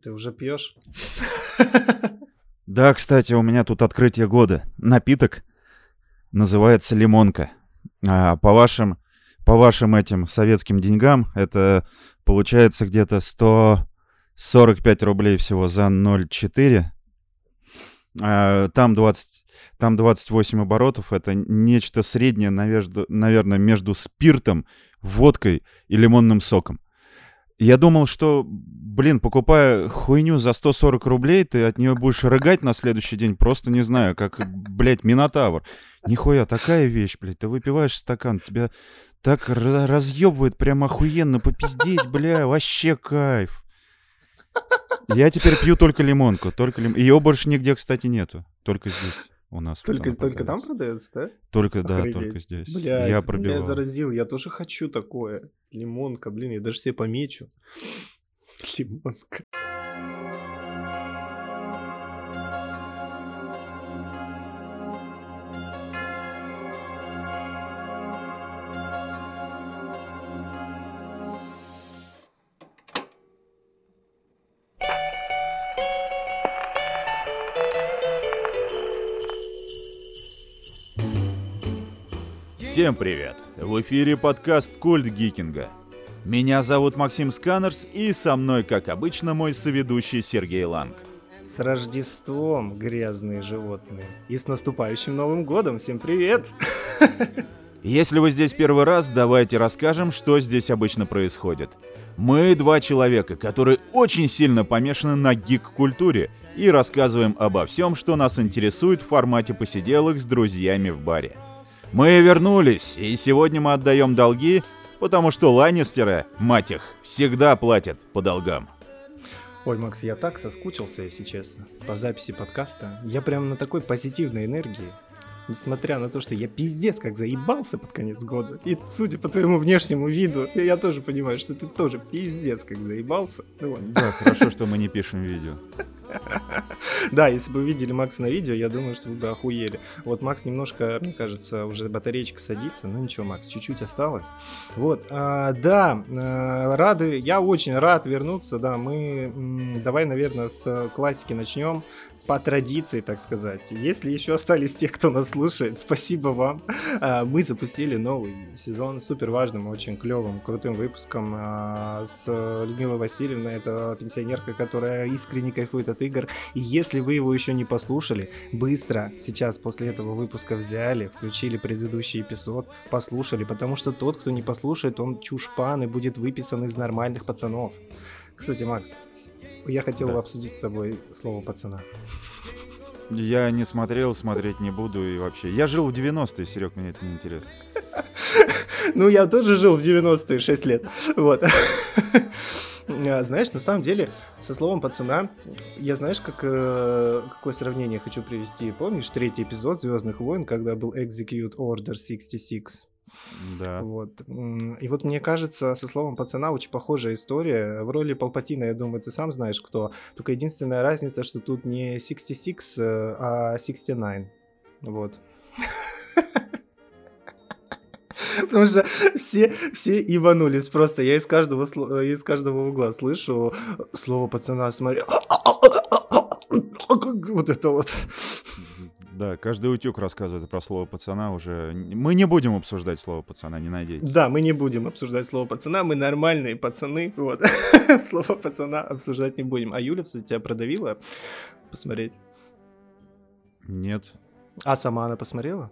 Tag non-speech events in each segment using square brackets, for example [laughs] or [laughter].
Ты уже пьешь? Да, кстати, у меня тут открытие года. Напиток называется лимонка. А по вашим, по вашим этим советским деньгам это получается где-то 145 рублей всего за 0,4. А, там 20, там 28 оборотов. Это нечто среднее, наверное, между спиртом, водкой и лимонным соком. Я думал, что, блин, покупая хуйню за 140 рублей, ты от нее будешь рыгать на следующий день, просто не знаю, как, блядь, Минотавр. Нихуя, такая вещь, блядь, ты выпиваешь стакан, тебя так разъебывает прям охуенно попиздеть, бля, вообще кайф. Я теперь пью только лимонку, только лим... Ее больше нигде, кстати, нету, только здесь у нас. Только, там только там продается, да? Только, Охренеть. да, только здесь. Бля, я пробивал. меня заразил, я тоже хочу такое. Лимонка, блин, я даже себе помечу. [sniffs] Лимонка. Всем привет! В эфире подкаст Культ Гикинга. Меня зовут Максим Сканерс, и со мной, как обычно, мой соведущий Сергей Ланг. С Рождеством, грязные животные! И с наступающим Новым Годом! Всем привет! Если вы здесь первый раз, давайте расскажем, что здесь обычно происходит. Мы два человека, которые очень сильно помешаны на гик-культуре и рассказываем обо всем, что нас интересует в формате посиделок с друзьями в баре. Мы вернулись, и сегодня мы отдаем долги, потому что Ланнистеры, мать их, всегда платят по долгам. Ой, Макс, я так соскучился, если честно, по записи подкаста. Я прям на такой позитивной энергии. Несмотря на то, что я пиздец как заебался под конец года. И судя по твоему внешнему виду, я тоже понимаю, что ты тоже пиздец как заебался. Ну, ладно. Да, хорошо, что мы не пишем видео. Да, если бы вы видели Макса на видео, я думаю, что вы бы охуели. Вот Макс немножко, мне кажется, уже батареечка садится. Ну ничего, Макс, чуть-чуть осталось. Вот, а, да, а, рады, я очень рад вернуться, да, мы, давай, наверное, с классики начнем по традиции, так сказать. Если еще остались те, кто нас слушает, спасибо вам. А, мы запустили новый сезон супер важным, очень клевым, крутым выпуском а, с Людмилой Васильевной. Это пенсионерка, которая искренне кайфует от игр. И если вы его еще не послушали, быстро сейчас после этого выпуска взяли, включили предыдущий эпизод, послушали, потому что тот, кто не послушает, он чушпан и будет выписан из нормальных пацанов. Кстати, Макс, я хотел да. обсудить с тобой слово пацана. Я не смотрел, смотреть не буду и вообще. Я жил в 90-е, Серег, мне это не интересно. [laughs] Ну, я тоже жил в 90-е 6 лет. Вот. [laughs] А, знаешь, на самом деле, со словом пацана, я знаешь, как, э, какое сравнение хочу привести. Помнишь третий эпизод Звездных войн, когда был Execute Order 66? Да. Вот. И вот мне кажется, со словом пацана очень похожая история. В роли Палпатина, я думаю, ты сам знаешь кто. Только единственная разница, что тут не 66, э, а 69. Вот. [laughs] Потому что все, все иванулись просто. Я из каждого, из каждого угла слышу слово пацана, смотри. [laughs] Вот это вот. Да, каждый утюг рассказывает про слово пацана уже. Мы не будем обсуждать слово пацана, не надейтесь. Да, мы не будем обсуждать слово пацана, мы нормальные пацаны, вот. [laughs] слово пацана обсуждать не будем. А Юля, кстати, тебя продавила посмотреть? Нет. А сама она посмотрела?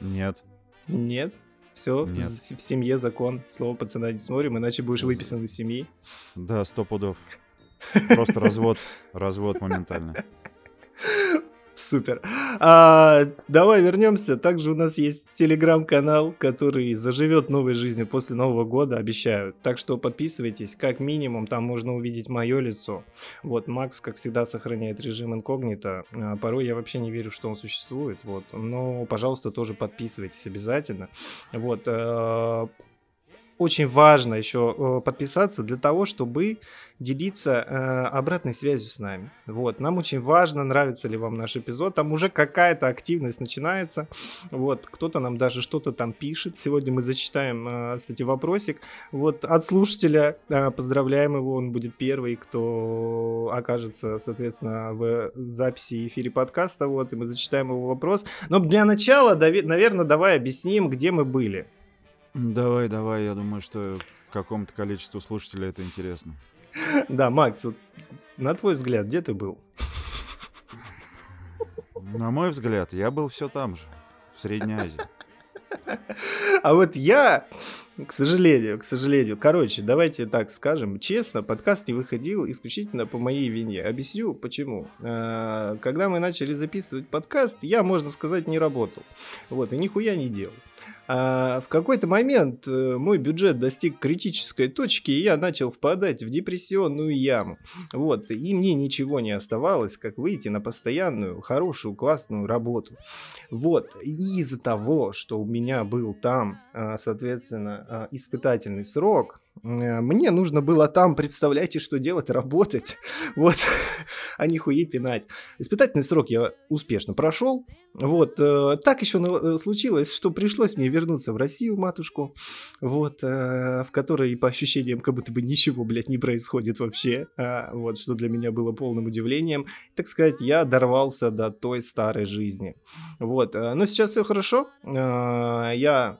Нет. Нет? Все, в, в семье закон. Слово пацана не смотрим, иначе будешь выписан из семьи. Да, сто пудов. [laughs] Просто развод, развод моментально. [laughs] Супер. А, давай вернемся. Также у нас есть телеграм-канал, который заживет новой жизнью после Нового года, обещаю. Так что подписывайтесь, как минимум, там можно увидеть мое лицо. Вот, Макс, как всегда, сохраняет режим инкогнито. А, порой я вообще не верю, что он существует. Вот, но, пожалуйста, тоже подписывайтесь обязательно. Вот, а, очень важно еще э, подписаться для того, чтобы делиться э, обратной связью с нами. Вот, нам очень важно, нравится ли вам наш эпизод. Там уже какая-то активность начинается. Вот, кто-то нам даже что-то там пишет. Сегодня мы зачитаем, э, кстати, вопросик. Вот от слушателя поздравляем его, он будет первый, кто окажется, соответственно, в записи эфире подкаста. Вот, и мы зачитаем его вопрос. Но для начала, наверное, давай объясним, где мы были. Давай, давай, я думаю, что какому-то количеству слушателей это интересно. Да, Макс, на твой взгляд, где ты был? На мой взгляд, я был все там же, в Средней Азии. А вот я, к сожалению, к сожалению, короче, давайте так скажем, честно, подкаст не выходил исключительно по моей вине. Объясню, почему. А, когда мы начали записывать подкаст, я, можно сказать, не работал. Вот, и нихуя не делал. А в какой-то момент э, мой бюджет достиг критической точки, и я начал впадать в депрессионную яму. Вот, и мне ничего не оставалось, как выйти на постоянную, хорошую, классную работу. Вот, и из-за того, что у меня был там, а, соответственно, а, испытательный срок, мне нужно было там, представляете, что делать, работать, [laughs] вот, а не хуи пинать. Испытательный срок я успешно прошел, вот, э, так еще э, случилось, что пришлось мне вернуться в Россию, матушку, вот, в которой, по ощущениям, как будто бы ничего, блядь, не происходит вообще, а, вот, что для меня было полным удивлением. Так сказать, я дорвался до той старой жизни, вот, но сейчас все хорошо, я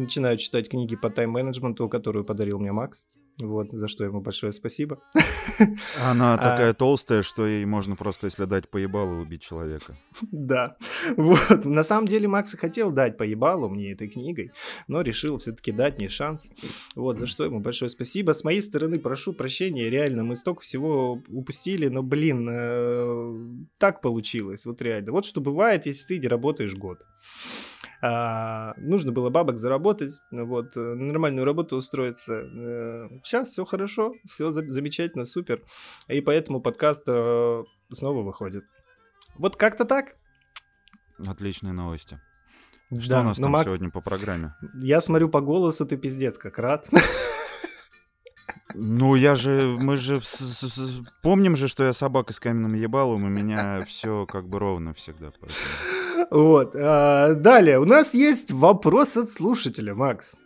начинаю читать книги по тайм-менеджменту, которую подарил мне Макс. Вот, за что ему большое спасибо. [laughs] Она а такая толстая, что ей можно просто, если дать поебалу, убить человека. [laughs] Да. Вот. На самом деле Макс и хотел дать поебалу мне этой книгой, но решил все-таки дать мне шанс. Вот, за что ему большое спасибо. С моей стороны прошу прощения, реально, мы столько всего упустили, но, блин, э, так получилось, вот реально. Вот что бывает, если ты не работаешь год. А, нужно было бабок заработать, вот, э, нормальную работу устроиться. Сейчас э, все хорошо, все за- замечательно, супер. И поэтому подкаст э, снова выходит. Вот как-то так. Отличные новости. Что да, у нас там Макс, сегодня по программе? Я смотрю по голосу, ты пиздец как рад. Ну, я же, мы же помним же, что я собака с каменным ебалом, у меня все как бы ровно всегда. Поэтому... Вот. А, далее, у нас есть вопрос от слушателя, Макс.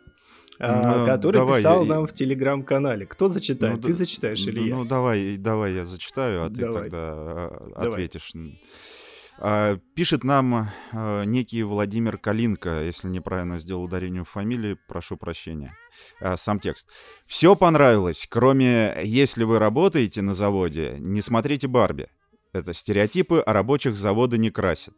А, ну, который давай, писал я... нам в телеграм-канале. Кто зачитает? Ну, Ты зачитаешь или ну, я? Ну, давай, давай я зачитаю, а давай. ты тогда а, давай. ответишь. Пишет нам некий Владимир Калинка, если неправильно сделал ударение в фамилии, прошу прощения. Сам текст. Все понравилось, кроме «если вы работаете на заводе, не смотрите Барби». Это стереотипы, а рабочих завода не красят.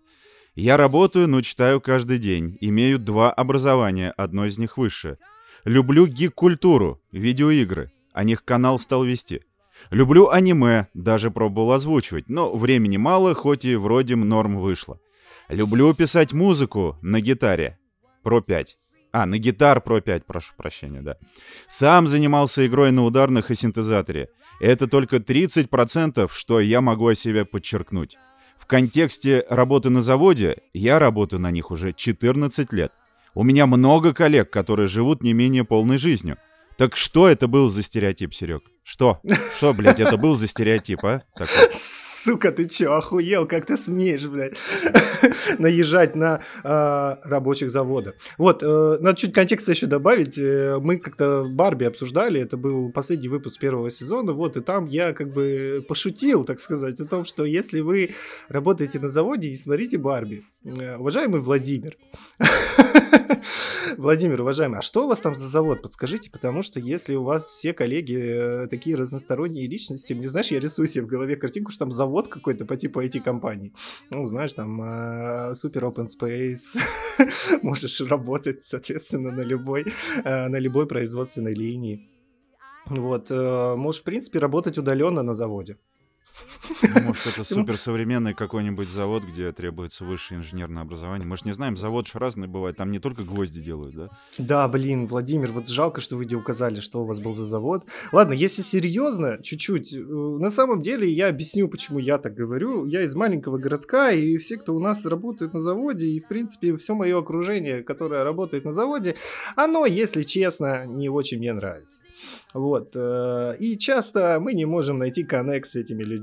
Я работаю, но читаю каждый день. Имею два образования, одно из них высшее. Люблю гик-культуру, видеоигры. О них канал стал вести. Люблю аниме, даже пробовал озвучивать, но времени мало, хоть и вроде норм вышло. Люблю писать музыку на гитаре. Про 5. А, на гитар Pro 5, прошу прощения, да. Сам занимался игрой на ударных и синтезаторе. Это только 30%, что я могу о себе подчеркнуть. В контексте работы на заводе я работаю на них уже 14 лет. У меня много коллег, которые живут не менее полной жизнью. Так что это был за стереотип, Серег? Что? Что, блядь, это был за стереотип, а? Такой. [laughs] Сука, ты чё, охуел? Как ты смеешь, блядь, [laughs] наезжать на э, рабочих завода? Вот, э, надо чуть контекста еще добавить. Э, мы как-то Барби обсуждали, это был последний выпуск первого сезона, вот, и там я как бы пошутил, так сказать, о том, что если вы работаете на заводе, не смотрите Барби. Э, уважаемый Владимир, [laughs] Владимир, уважаемый, а что у вас там за завод? Подскажите, потому что если у вас все коллеги э, такие разносторонние личности, мне знаешь, я рисую себе в голове картинку, что там завод какой-то по типу IT-компании. Ну, знаешь, там э, супер open space, [laughs] можешь работать, соответственно, на любой, э, на любой производственной линии. Вот, можешь, в принципе, работать удаленно на заводе. Может, это [laughs] суперсовременный какой-нибудь завод, где требуется высшее инженерное образование. Мы же не знаем, завод же разный бывает. Там не только гвозди делают, да? Да, блин, Владимир, вот жалко, что вы не указали, что у вас был за завод. Ладно, если серьезно, чуть-чуть, э, на самом деле я объясню, почему я так говорю. Я из маленького городка, и все, кто у нас работает на заводе, и, в принципе, все мое окружение, которое работает на заводе, оно, если честно, не очень мне нравится. Вот. Э, и часто мы не можем найти коннект с этими людьми.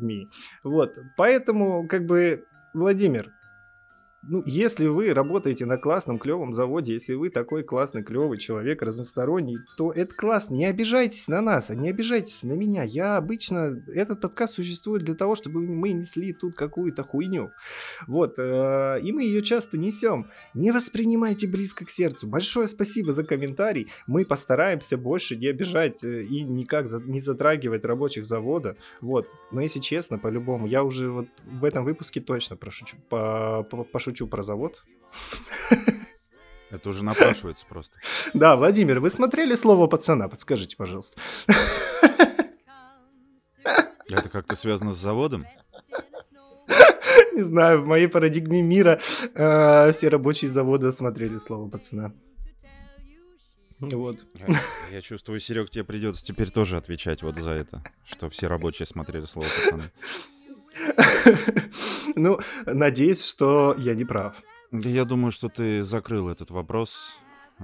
Вот, поэтому, как бы, Владимир, ну, если вы работаете на классном, клевом заводе, если вы такой классный, клевый человек, разносторонний, то это классно. Не обижайтесь на нас, а не обижайтесь на меня. Я обычно... Этот подкаст существует для того, чтобы мы несли тут какую-то хуйню. Вот. Э, и мы ее часто несем. Не воспринимайте близко к сердцу. Большое спасибо за комментарий. Мы постараемся больше не обижать э, и никак не затрагивать рабочих завода. Вот. Но если честно, по-любому, я уже вот в этом выпуске точно пошучу, по, по, пошучу шучу про завод. Это уже напрашивается просто. Да, Владимир, вы смотрели слово пацана? Подскажите, пожалуйста. Это как-то связано с заводом? Не знаю, в моей парадигме мира э, все рабочие завода смотрели слово пацана. Вот. Я, я чувствую, Серег, тебе придется теперь тоже отвечать вот за это, что все рабочие смотрели слово пацаны. [laughs] Ну, надеюсь, что я не прав. Я думаю, что ты закрыл этот вопрос.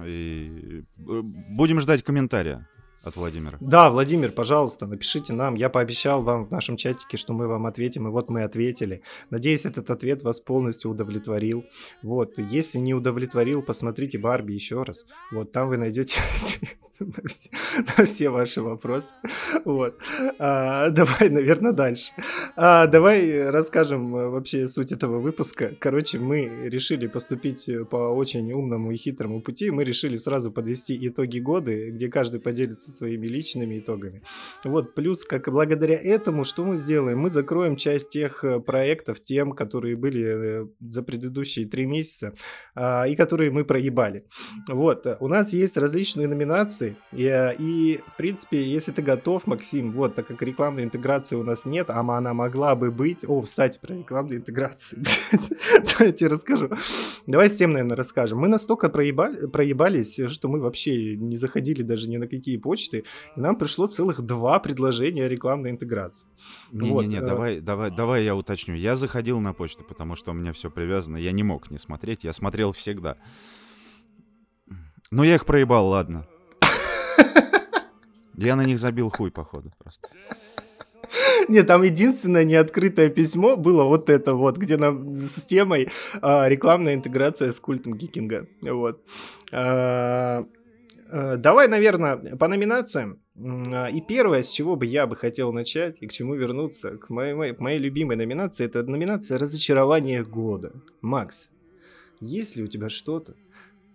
И э, будем ждать комментария от Владимира. Да, Владимир, пожалуйста, напишите нам. Я пообещал вам в нашем чатике, что мы вам ответим, и вот мы ответили. Надеюсь, этот ответ вас полностью удовлетворил. Вот, если не удовлетворил, посмотрите Барби еще раз. Вот, там вы найдете на все, на все ваши вопросы. Вот. А, давай, наверное, дальше. А, давай расскажем э, вообще суть этого выпуска. Короче, мы решили поступить по очень умному и хитрому пути. Мы решили сразу подвести итоги года, где каждый поделится своими личными итогами. Вот, плюс, как благодаря этому, что мы сделаем? Мы закроем часть тех э, проектов, тем, которые были э, за предыдущие три месяца а, и которые мы проебали. Вот, у нас есть различные номинации, и, э, и в принципе, если ты готов, Максим, вот, так как рекламной интеграции у нас нет, а она могла бы быть... О, кстати, про рекламную интеграцию. [laughs] Давайте расскажу. Давай с тем, наверное, расскажем. Мы настолько проебались, что мы вообще не заходили даже ни на какие почты, почты, и нам пришло целых два предложения рекламной интеграции. Не-не-не, вот. Э, давай, давай, давай я уточню. Я заходил на почту, потому что у меня все привязано. Я не мог не смотреть, я смотрел всегда. Но я их проебал, ладно. Я на них забил хуй, походу, просто. Нет, там единственное неоткрытое письмо было вот это вот, где нам с темой а, рекламная интеграция с культом гикинга. Вот. А, давай, наверное, по номинациям. А, и первое, с чего бы я бы хотел начать и к чему вернуться, к моей, моей, моей любимой номинации, это номинация «Разочарование года». Макс, есть ли у тебя что-то,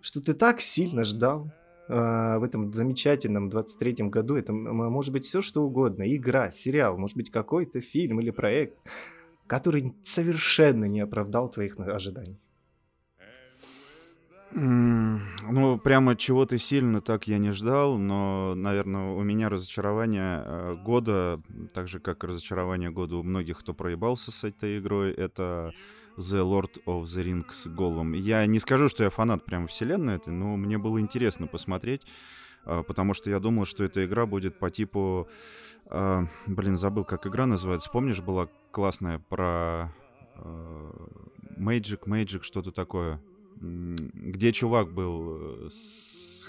что ты так сильно ждал э, в этом замечательном 23-м году? Это может быть все, что угодно. Игра, сериал, может быть какой-то фильм или проект, который совершенно не оправдал твоих ожиданий. Ну, прямо чего-то сильно так я не ждал, но, наверное, у меня разочарование э, года, так же, как разочарование года у многих, кто проебался с этой игрой, это The Lord of the Rings Голом. Я не скажу, что я фанат прямо вселенной этой, но мне было интересно посмотреть, э, потому что я думал, что эта игра будет по типу... Э, блин, забыл, как игра называется. Помнишь, была классная про... Magic, Magic, что-то такое где чувак был, э,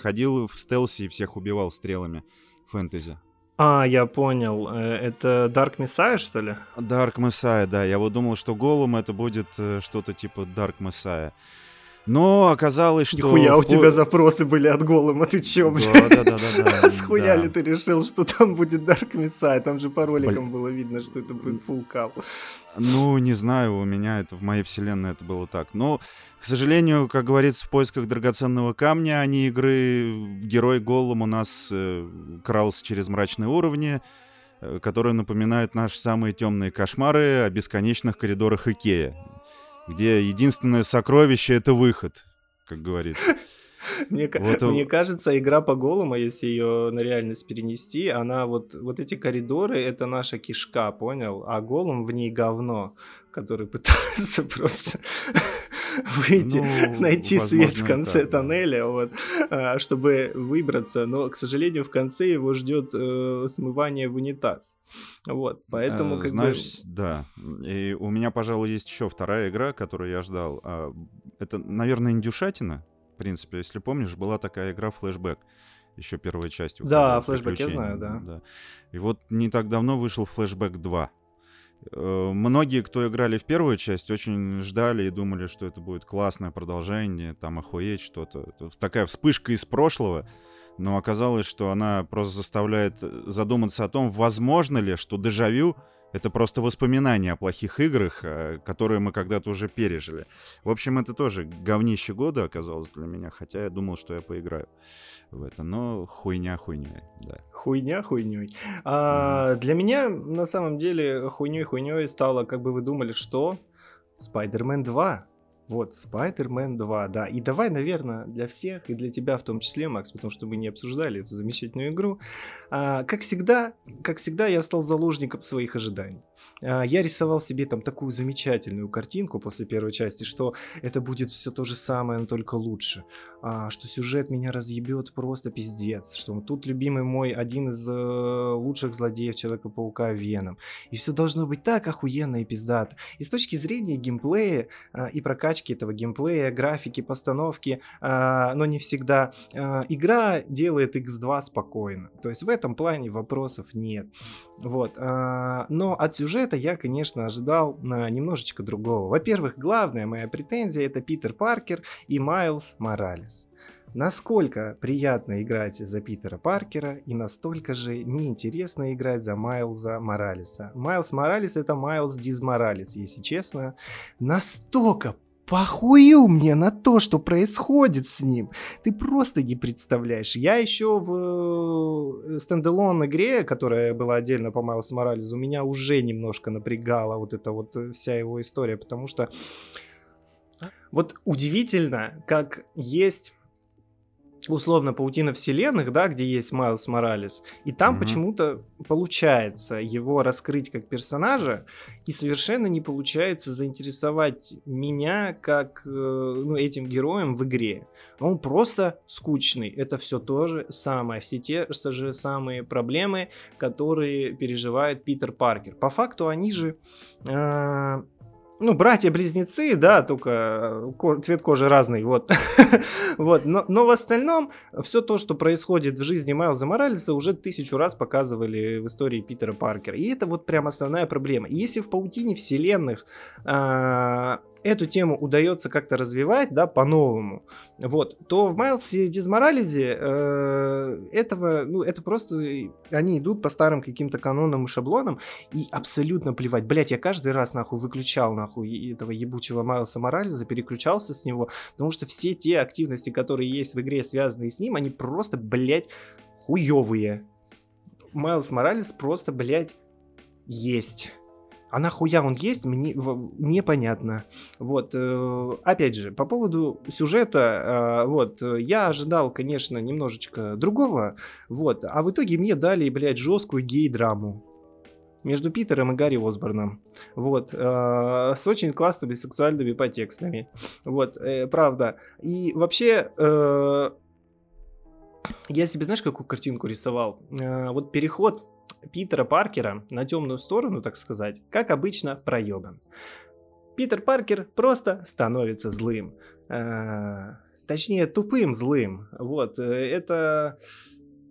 ходил в стелсе и всех убивал стрелами фэнтези. А, я понял. Э, это Dark Messiah, что ли? Dark Messiah, да. Я вот думал, что голым это будет э, что-то типа Dark Messiah. Но оказалось, что... Нихуя, у тебя запросы были от голыма, ты чё, блядь? Да, да, да, да. Схуя ли ты решил, что там будет Dark Messiah? Там же по роликам было видно, что это будет full call. Ну, не знаю, у меня это, в моей вселенной это было так. Но, к сожалению, как говорится, в поисках драгоценного камня, а не игры, герой Голлум у нас э, крался через мрачные уровни, э, которые напоминают наши самые темные кошмары о бесконечных коридорах Икея где единственное сокровище — это выход, как говорится. [laughs] [laughs] Мне, вот, мне кажется, игра по голому, если ее на реальность перенести, она вот, вот эти коридоры, это наша кишка, понял? А голум в ней говно, который [laughs] пытается просто [laughs] выйти, ну, найти свет в конце так, тоннеля, вот, а, чтобы выбраться. Но, к сожалению, в конце его ждет э, смывание в унитаз. Вот, поэтому э, как Знаешь, бы... да. И у меня, пожалуй, есть еще вторая игра, которую я ждал. А, это, наверное, индюшатина. В принципе, если помнишь, была такая игра флешбэк еще первой части. Да, флешбэк я знаю, да. да. И вот не так давно вышел флешбэк 2. Э, многие, кто играли в первую часть, очень ждали и думали, что это будет классное продолжение, там охуеть что-то. Такая вспышка из прошлого, но оказалось, что она просто заставляет задуматься о том, возможно ли, что дежавю это просто воспоминания о плохих играх, э, которые мы когда-то уже пережили. В общем, это тоже говнище года оказалось для меня, хотя я думал, что я поиграю в это. Но хуйня хуйней, да. Хуйня хуйней. А, mm-hmm. Для меня, на самом деле, хуйней хуйней стало, как бы вы думали, что? Spider-Man 2. Вот, Spider-Man 2, да. И давай, наверное, для всех, и для тебя в том числе, Макс, потому что мы не обсуждали эту замечательную игру. А, как всегда, как всегда, я стал заложником своих ожиданий. А, я рисовал себе там такую замечательную картинку после первой части, что это будет все то же самое, но только лучше. А, что сюжет меня разъебет просто пиздец. Что тут любимый мой один из э, лучших злодеев Человека-паука Веном. И все должно быть так охуенно и пиздато. И с точки зрения геймплея э, и прокачки этого геймплея, графики, постановки, э, но не всегда. Игра делает X2 спокойно. То есть в этом плане вопросов нет. Вот. Но от сюжета я, конечно, ожидал немножечко другого. Во-первых, главная моя претензия это Питер Паркер и Майлз Моралес. Насколько приятно играть за Питера Паркера и настолько же неинтересно играть за Майлза Моралеса. Майлз Моралес это Майлз Диз Моралес, если честно. Настолько похую мне на то, что происходит с ним. Ты просто не представляешь. Я еще в э, стендалон игре, которая была отдельно по Майлз Морализу, меня уже немножко напрягала вот эта вот э, вся его история, потому что вот удивительно, как есть условно паутина вселенных, да, где есть Майлз Моралес, и там mm-hmm. почему-то получается его раскрыть как персонажа, и совершенно не получается заинтересовать меня как э, ну, этим героем в игре. Он просто скучный. Это все то же самое, все те же самые проблемы, которые переживает Питер Паркер. По факту они же э, ну, братья-близнецы, да, только э, цвет кожи разный, вот. [laughs] вот. Но, но в остальном все то, что происходит в жизни Майлза Моралеса, уже тысячу раз показывали в истории Питера Паркера. И это вот прям основная проблема. если в паутине вселенных а, эту тему удается как-то развивать, да, по-новому, вот, то в Майлсе Дизморализе э, этого, ну, это просто, они идут по старым каким-то канонам и шаблонам, и абсолютно плевать. Блять, я каждый раз, нахуй, выключал, нахуй, этого ебучего Майлса Морализа, переключался с него, потому что все те активности, которые есть в игре, связанные с ним, они просто, блять, хуевые. Майлз Моралес просто, блядь, есть. А нахуя он есть, мне непонятно. Вот, э, опять же, по поводу сюжета, э, вот, я ожидал, конечно, немножечко другого, вот, а в итоге мне дали, блядь, жесткую гей-драму между Питером и Гарри Осборном. Вот. Э, с очень классными сексуальными подтекстами. Вот, э, правда. И вообще... Э, я себе, знаешь, какую картинку рисовал? Э, вот переход Питера Паркера на темную сторону, так сказать, как обычно, проебан. Питер Паркер просто становится злым. Э, точнее, тупым злым. Вот, э, это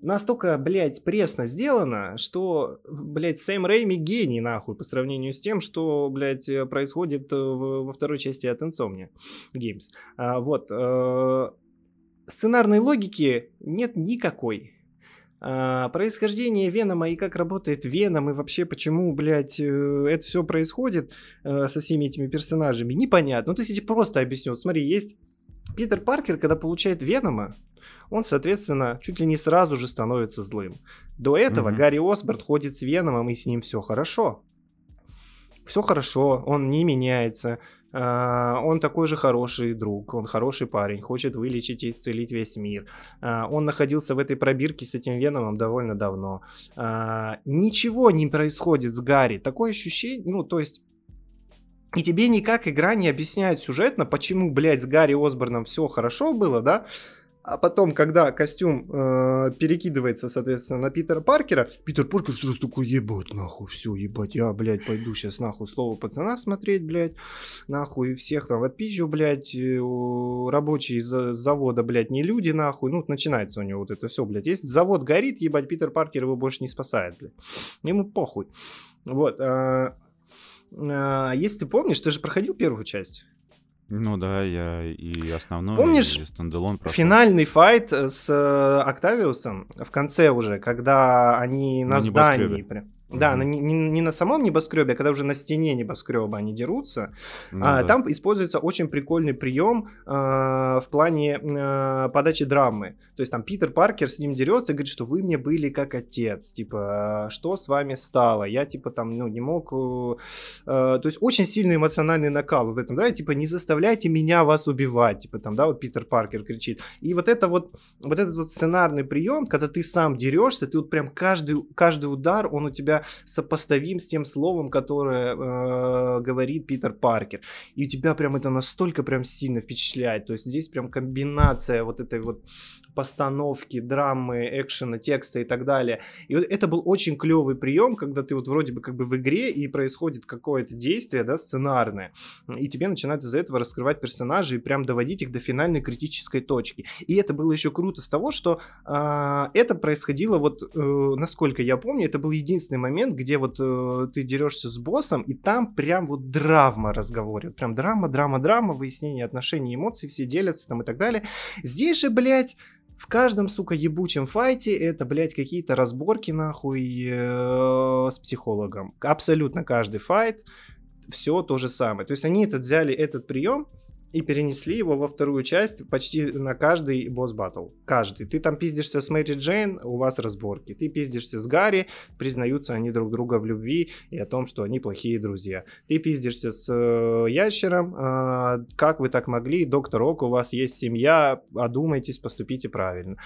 настолько, блядь, пресно сделано, что, блядь, Сэм Рэйми гений, нахуй, по сравнению с тем, что, блядь, происходит во второй части от Insomnia Games. А, вот. Э, сценарной логики нет никакой. А, происхождение Венома и как работает Веном, и вообще почему, блядь, э, это все происходит э, со всеми этими персонажами, непонятно. Ну, то есть я просто объясню. Смотри, есть Питер Паркер, когда получает Венома, он, соответственно, чуть ли не сразу же становится злым. До этого mm-hmm. Гарри Осборн ходит с Веномом, и с ним все хорошо. все хорошо, он не меняется, он такой же хороший друг, он хороший парень, хочет вылечить и исцелить весь мир. А, он находился в этой пробирке с этим Веномом довольно давно. А, ничего не происходит с Гарри. Такое ощущение, ну, то есть и тебе никак игра не объясняет сюжетно, почему, блядь, с Гарри Осборном все хорошо было, да? А потом, когда костюм э, перекидывается, соответственно, на Питера Паркера, Питер Паркер сразу такой, ебать, нахуй, все, ебать, я, блядь, пойду сейчас нахуй слово пацана смотреть, блядь, нахуй, всех там отпизжу, блядь, рабочие из завода, блядь, не люди, нахуй, ну, начинается у него вот это все, блядь, если завод горит, ебать, Питер Паркер его больше не спасает, блядь, ему похуй, вот, э, э, если ты помнишь, ты же проходил первую часть, ну да, я и основной, Помнишь и standalone прошел. финальный fight с э, Октавиусом в конце уже, когда они на, На здании... небоскребе. Да, на- не, не- не на самом небоскребе, а когда уже на стене небоскреба они дерутся. Ну А. Там используется очень прикольный прием а, в плане а, подачи драмы. То есть там Питер Паркер с ним дерется и говорит, что вы мне были как отец. Типа, «А что с вами стало? Я типа там, ну, не мог... э, то есть очень сильный эмоциональный накал в этом, да, типа, не заставляйте меня вас убивать. Типа там, да, вот Питер Паркер кричит. И вот это вот, вот этот вот сценарный прием, когда ты сам дерешься, ты вот прям каждый, каждый удар, он у тебя сопоставим с тем словом, которое э, говорит Питер Паркер. И у тебя прям это настолько прям сильно впечатляет. То есть здесь прям комбинация вот этой вот постановки, драмы, экшена, текста и так далее. И вот это был очень клевый прием, когда ты вот вроде бы как бы в игре и происходит какое-то действие, да, сценарное, и тебе начинают из-за этого раскрывать персонажей и прям доводить их до финальной критической точки. И это было еще круто с того, что а, это происходило вот, э, насколько я помню, это был единственный момент, где вот э, ты дерешься с боссом, и там прям вот драма разговоре, прям драма, драма, драма, выяснение отношений, эмоций, все делятся там и так далее. Здесь же, блядь, в каждом, сука, ебучем файте это, блядь, какие-то разборки, нахуй, э, с психологом. Абсолютно каждый файт, все то же самое. То есть они этот взяли этот прием и перенесли его во вторую часть почти на каждый босс батл. Каждый. Ты там пиздишься с Мэри Джейн, у вас разборки. Ты пиздишься с Гарри, признаются они друг друга в любви и о том, что они плохие друзья. Ты пиздишься с э, ящером, э, как вы так могли, доктор Ок, у вас есть семья, одумайтесь, поступите правильно.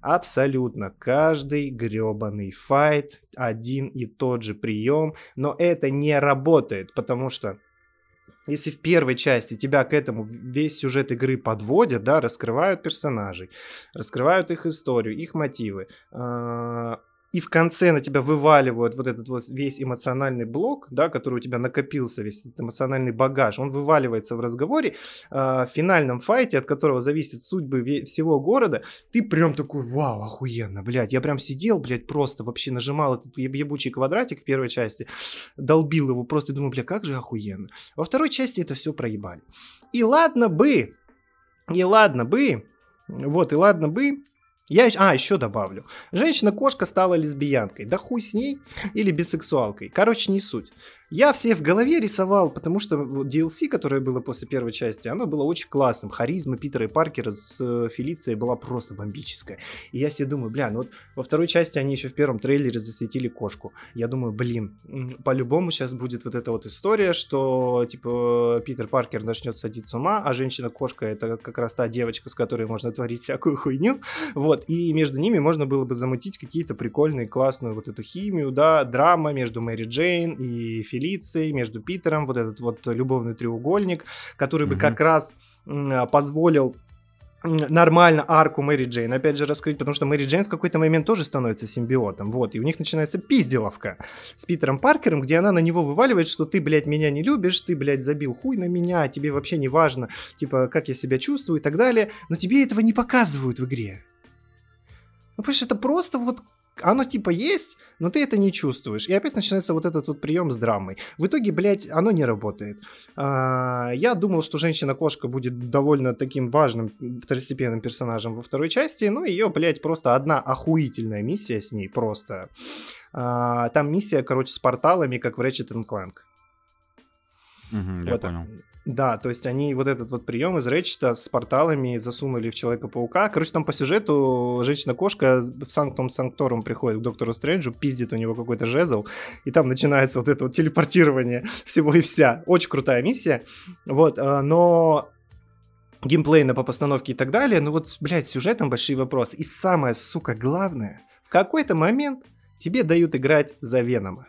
Абсолютно каждый гребаный файт, один и тот же прием, но это не работает, потому что если в первой части тебя к этому весь сюжет игры подводят, да, раскрывают персонажей, раскрывают их историю, их мотивы, э, и в конце на тебя вываливают вот этот вот весь эмоциональный блок, да, который у тебя накопился, весь этот эмоциональный багаж, он вываливается в разговоре, э, в финальном файте, от которого зависит судьбы всего города, ты прям такой, вау, охуенно, блядь, я прям сидел, блядь, просто вообще нажимал этот еб- ебучий квадратик в первой части, долбил его просто думаю, бля, как же охуенно. Во второй части это все проебали. И ладно бы, и ладно бы, вот, и ладно бы, я, а, еще добавлю. Женщина-кошка стала лесбиянкой. Да хуй с ней или бисексуалкой. Короче, не суть. Я все в голове рисовал, потому что DLC, которое было после первой части, оно было очень классным. Харизма Питера и Паркера с э, Фелицией была просто бомбическая. И я себе думаю, бля, ну вот во второй части они еще в первом трейлере засветили кошку. Я думаю, блин, по-любому сейчас будет вот эта вот история, что типа Питер Паркер начнет садить с ума, а женщина-кошка это как раз та девочка, с которой можно творить всякую хуйню. Вот, и между ними можно было бы замутить какие-то прикольные, классную вот эту химию, да, драма между Мэри Джейн и Фелицией, между Питером, вот этот вот любовный треугольник, который бы Мгм. как раз м, позволил нормально арку Мэри Джейн, опять же, раскрыть, потому что Мэри Джейн в какой-то момент тоже становится симбиотом, вот, и у них начинается пизделовка с Питером Паркером, где она на него вываливает, что ты, блядь, меня не любишь, ты, блядь, забил хуй на меня, тебе вообще не важно, типа, как я себя чувствую и так далее, но тебе этого не показывают в игре. Ну, понимаешь, это просто вот оно типа есть, но ты это не чувствуешь. И опять начинается вот этот вот прием с драмой. В итоге, блядь, оно не работает. А, я думал, что женщина-кошка будет довольно таким важным второстепенным персонажем во второй части, но ее, блядь, просто одна охуительная миссия с ней, просто. А, там миссия, короче, с порталами, как в Ratchet Clank. Угу, я Вот, понял. Да, то есть они вот этот вот прием из Рэчета с порталами засунули в Человека-паука. Короче, там по сюжету женщина-кошка в Санктум Санкторум приходит к доктору Стрэнджу, пиздит у него какой-то жезл, и там начинается вот это вот телепортирование [laughs] всего и вся. Очень крутая миссия. Вот, а, но геймплейно по постановке и так далее, ну вот, блядь, сюжетом большие вопросы. И самое, сука, главное, в какой-то момент тебе дают играть за Венома.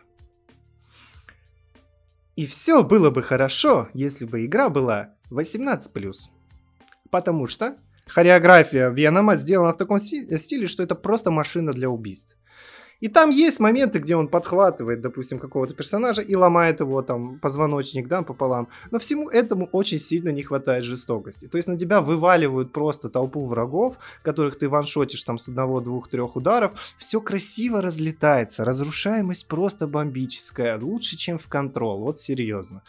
И все было бы хорошо, если бы игра была 18+. Потому что хореография Венома сделана в таком сти- стиле, что это просто машина для убийств. И там есть моменты, где он подхватывает, допустим, какого-то персонажа и ломает его там позвоночник, да, пополам. Но всему этому очень сильно не хватает жестокости. То есть на тебя вываливают просто толпу врагов, которых ты ваншотишь там с одного, двух, трех ударов. Все красиво разлетается. Разрушаемость просто бомбическая. Лучше, чем в контрол. Вот серьезно.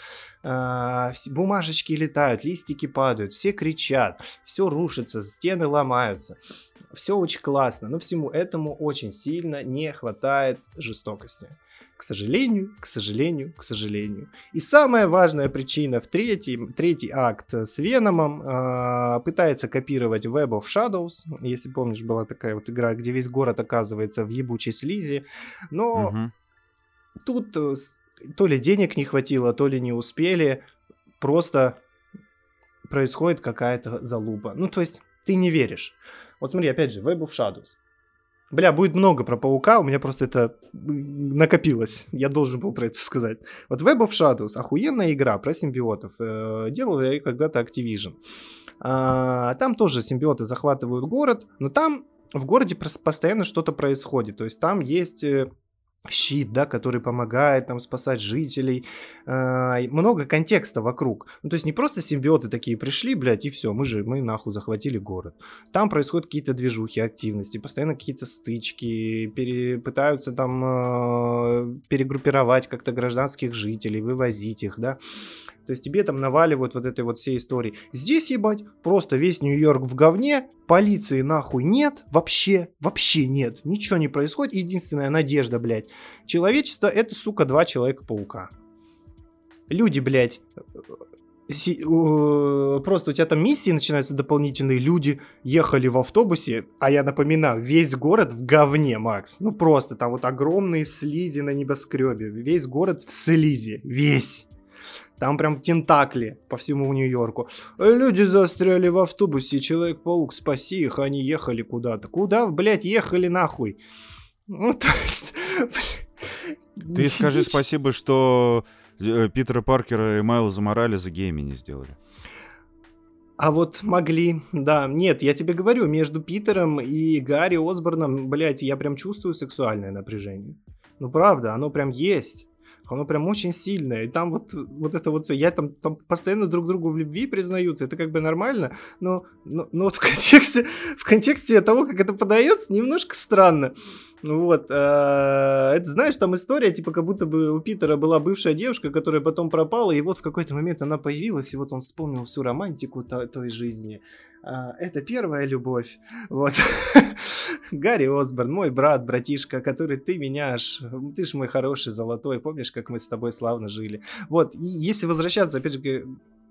А, бумажечки летают, листики падают, все кричат, все рушится, стены ломаются. Все очень классно, но всему этому очень сильно не хватает жестокости. К сожалению, к сожалению, к сожалению. И самая важная причина в третьем, третий акт с Веномом а, пытается копировать Web of Shadows. Если помнишь, была такая вот игра, где весь город оказывается в ебучей слизи. Но Мгм. тут э, то ли денег не хватило, то ли не успели. Просто происходит какая-то залупа. Ну, то есть, ты не веришь. Вот смотри, опять же, Web of Shadows. Бля, будет много про паука, у меня просто это накопилось. Я должен был про это сказать. Вот Web of Shadows, охуенная игра про симбиотов. Э, делал я когда-то Activision. А, там тоже симбиоты захватывают город, но там в городе постоянно что-то происходит. То есть там есть э, щит, да, который помогает там спасать жителей. И много контекста вокруг. Ну, то есть не просто симбиоты такие пришли, блядь, и все, мы же, мы нахуй захватили город. Там происходят какие-то движухи, активности, постоянно какие-то стычки, пере- пытаются там э, перегруппировать как-то гражданских жителей, вывозить их, да. То есть тебе там наваливают вот этой вот всей истории. Здесь, ебать, просто весь Нью-Йорк в говне, полиции нахуй нет, вообще, вообще нет, ничего не происходит. Единственная надежда, блядь, человечество это, сука, два Человека-паука. Люди, блядь, си- э, просто у тебя там миссии начинаются дополнительные, люди ехали в автобусе, а я напоминаю, весь город в говне, Макс. Ну просто там вот огромные слизи на небоскребе, весь город в слизи, весь. Там прям тентакли по всему Нью-Йорку. Люди застряли в автобусе, Человек-паук, спаси их, они ехали куда-то. Куда, блядь, ехали нахуй? Ну, [laughs] то есть... Ты скажи спасибо, что э, Питера Паркера и Майлза Моралеса гейми не сделали. А вот могли, да. Нет, я тебе говорю, между Питером и Гарри Осборном, блядь, я прям чувствую сексуальное напряжение. Ну, правда, оно прям есть. Оно прям очень сильное. И там вот, вот это вот все. Я там, там постоянно друг другу в любви признаются. Это как бы нормально. Но, но, но вот в контексте, в контексте того, как это подается, немножко странно. Вот. э, Это, знаешь, там история, типа, как будто бы у Питера была бывшая девушка, которая потом пропала, и вот в какой-то момент она появилась, и вот он вспомнил всю романтику то- той жизни. А, Это первая любовь. Вот. [laughs] Гарри Осборн, мой брат, братишка, который ты меня аж... Ты ж мой хороший, золотой. Помнишь, как мы с тобой славно жили? Вот. И если возвращаться, опять же,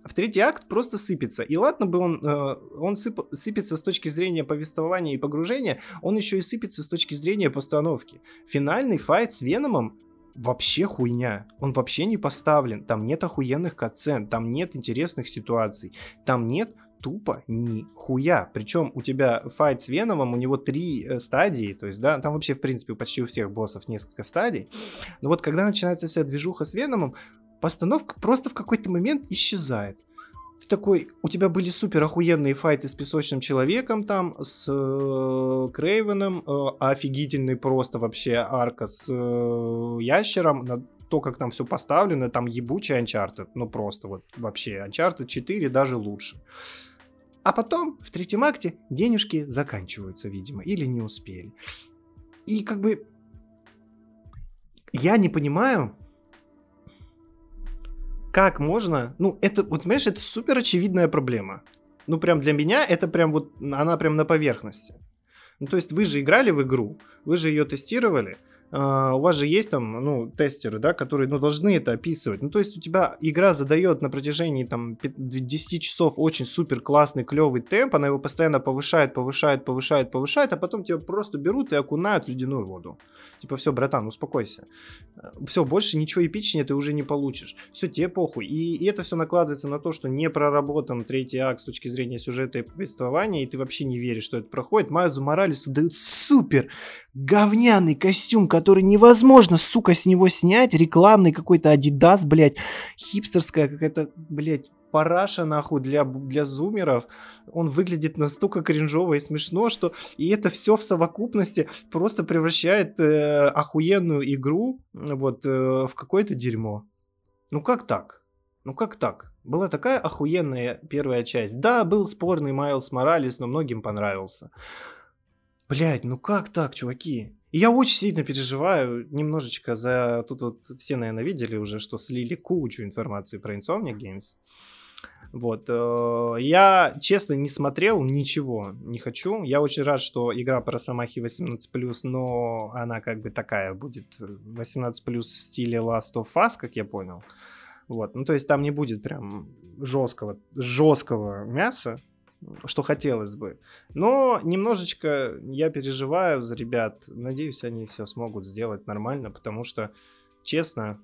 в третий акт просто сыпется. И ладно бы он, э, он сып- сыпется с точки зрения повествования и погружения, он еще и сыпется с точки зрения постановки. Финальный файт с Веномом вообще хуйня. Он вообще не поставлен. Там нет охуенных катсцен, там нет интересных ситуаций, там нет тупо ни хуя. Причем у тебя файт с Веномом, у него три э, стадии, то есть, да, там вообще, в принципе, почти у всех боссов несколько стадий. Но вот когда начинается вся движуха с Веномом, постановка просто в какой-то момент исчезает. Ты такой, у тебя были супер охуенные файты с песочным человеком там, с э, Крейвеном, э, офигительный просто вообще арка с э, ящером, на то, как там все поставлено, там ебучий Uncharted, ну просто вот вообще, Uncharted 4 даже лучше. А потом, в третьем акте, денежки заканчиваются, видимо, или не успели. И как бы я не понимаю, как можно... Ну, это, вот, понимаешь, это супер очевидная проблема. Ну, прям для меня это прям вот, она прям на поверхности. Ну, то есть вы же играли в игру, вы же ее тестировали, у вас же есть там, ну, тестеры, да, которые, ну, должны это описывать. Ну, то есть у тебя игра задает на протяжении, там, 10 часов очень супер классный, клевый темп, она его постоянно повышает, повышает, повышает, повышает, а потом тебя просто берут и окунают в ледяную воду. Типа, все, братан, успокойся. Все, больше ничего эпичнее ты уже не получишь. Все, тебе похуй. И, и это все накладывается на то, что не проработан третий акт с точки зрения сюжета и повествования, и ты вообще не веришь, что это проходит. Майлзу Моралесу дают супер говняный костюм, который невозможно, сука, с него снять. Рекламный какой-то Адидас, блядь. Хипстерская какая-то, блядь, параша, нахуй, для, для зумеров. Он выглядит настолько кринжово и смешно, что и это все в совокупности просто превращает э, охуенную игру вот э, в какое-то дерьмо. Ну как так? Ну как так? Была такая охуенная первая часть. Да, был спорный Майлз Моралес, но многим понравился. Блять, ну как так, чуваки? И я очень сильно переживаю немножечко за... Тут вот все, наверное, видели уже, что слили кучу информации про Insomnia Games. Вот. Э, я, честно, не смотрел ничего, не хочу. Я очень рад, что игра про Самахи 18+, но она как бы такая будет 18+, в стиле Last of Us, как я понял. Вот. Ну, то есть там не будет прям жесткого, жесткого мяса, что хотелось бы. Но немножечко я переживаю за ребят. Надеюсь, они все смогут сделать нормально, потому что, честно,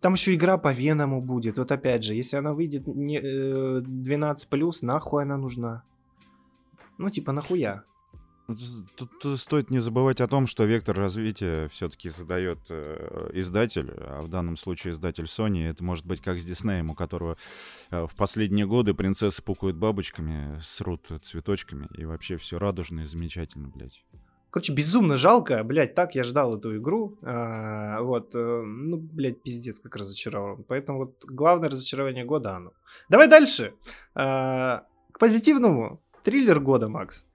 там еще игра по Веному будет. Вот опять же, если она выйдет не, э, 12+, нахуй она нужна? Ну, типа, нахуя? Ну, тут, тут стоит не забывать о том, что вектор развития все-таки задает э, издатель, а в данном случае издатель Sony. Это может быть как с Диснеем, у которого э, в последние годы принцессы пукают бабочками, срут цветочками, и вообще все радужно и замечательно, блядь. Короче, безумно жалко, блядь, так я ждал эту игру, а, вот, э, ну, блядь, пиздец, как разочарован. Поэтому вот главное разочарование года оно. Давай дальше. А, к позитивному. Триллер года, Макс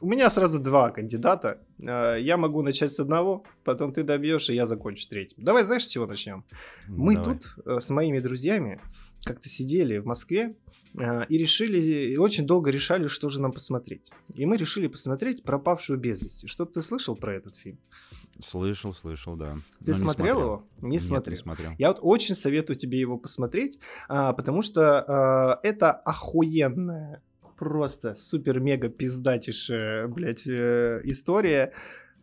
у меня сразу два кандидата. А, я могу начать с одного, потом ты добьешь, и я закончу третьим. Давай, знаешь, с чего начнем? Мы Давай. тут э, с моими друзьями как-то сидели в Москве а, и решили, и очень долго решали, что же нам посмотреть. И мы решили посмотреть «Пропавшую без вести». Что ты слышал про этот фильм? Слышал, слышал, да. Ты Но смотрел его? Не Нет, смотрел. не смотрел. Я вот очень советую тебе его посмотреть, а, потому что это охуенная просто супер-мега пиздатейшая, блядь, э, история,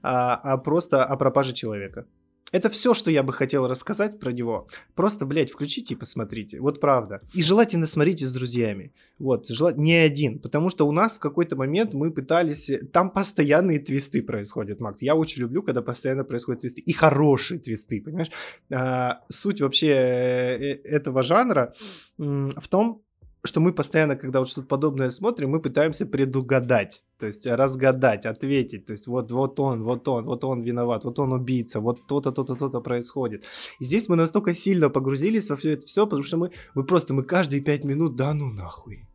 а, а просто о пропаже человека. Это все, что я бы хотел рассказать про него. Просто, блядь, включите и посмотрите. Вот правда. И желательно смотрите с друзьями. Вот, желательно не один. Потому что у нас в какой-то момент мы пытались... Там постоянные твисты происходят, Макс. Я очень люблю, когда постоянно происходят твисты. И хорошие твисты, понимаешь? А, суть вообще э, этого жанра в том, что мы постоянно, когда вот что-то подобное смотрим, мы пытаемся предугадать, то есть разгадать, ответить, то есть вот, вот он, вот он, вот он виноват, вот он убийца, вот то-то, то-то, то-то происходит. И здесь мы настолько сильно погрузились во все это все, потому что мы, мы просто, мы каждые пять минут, да ну нахуй,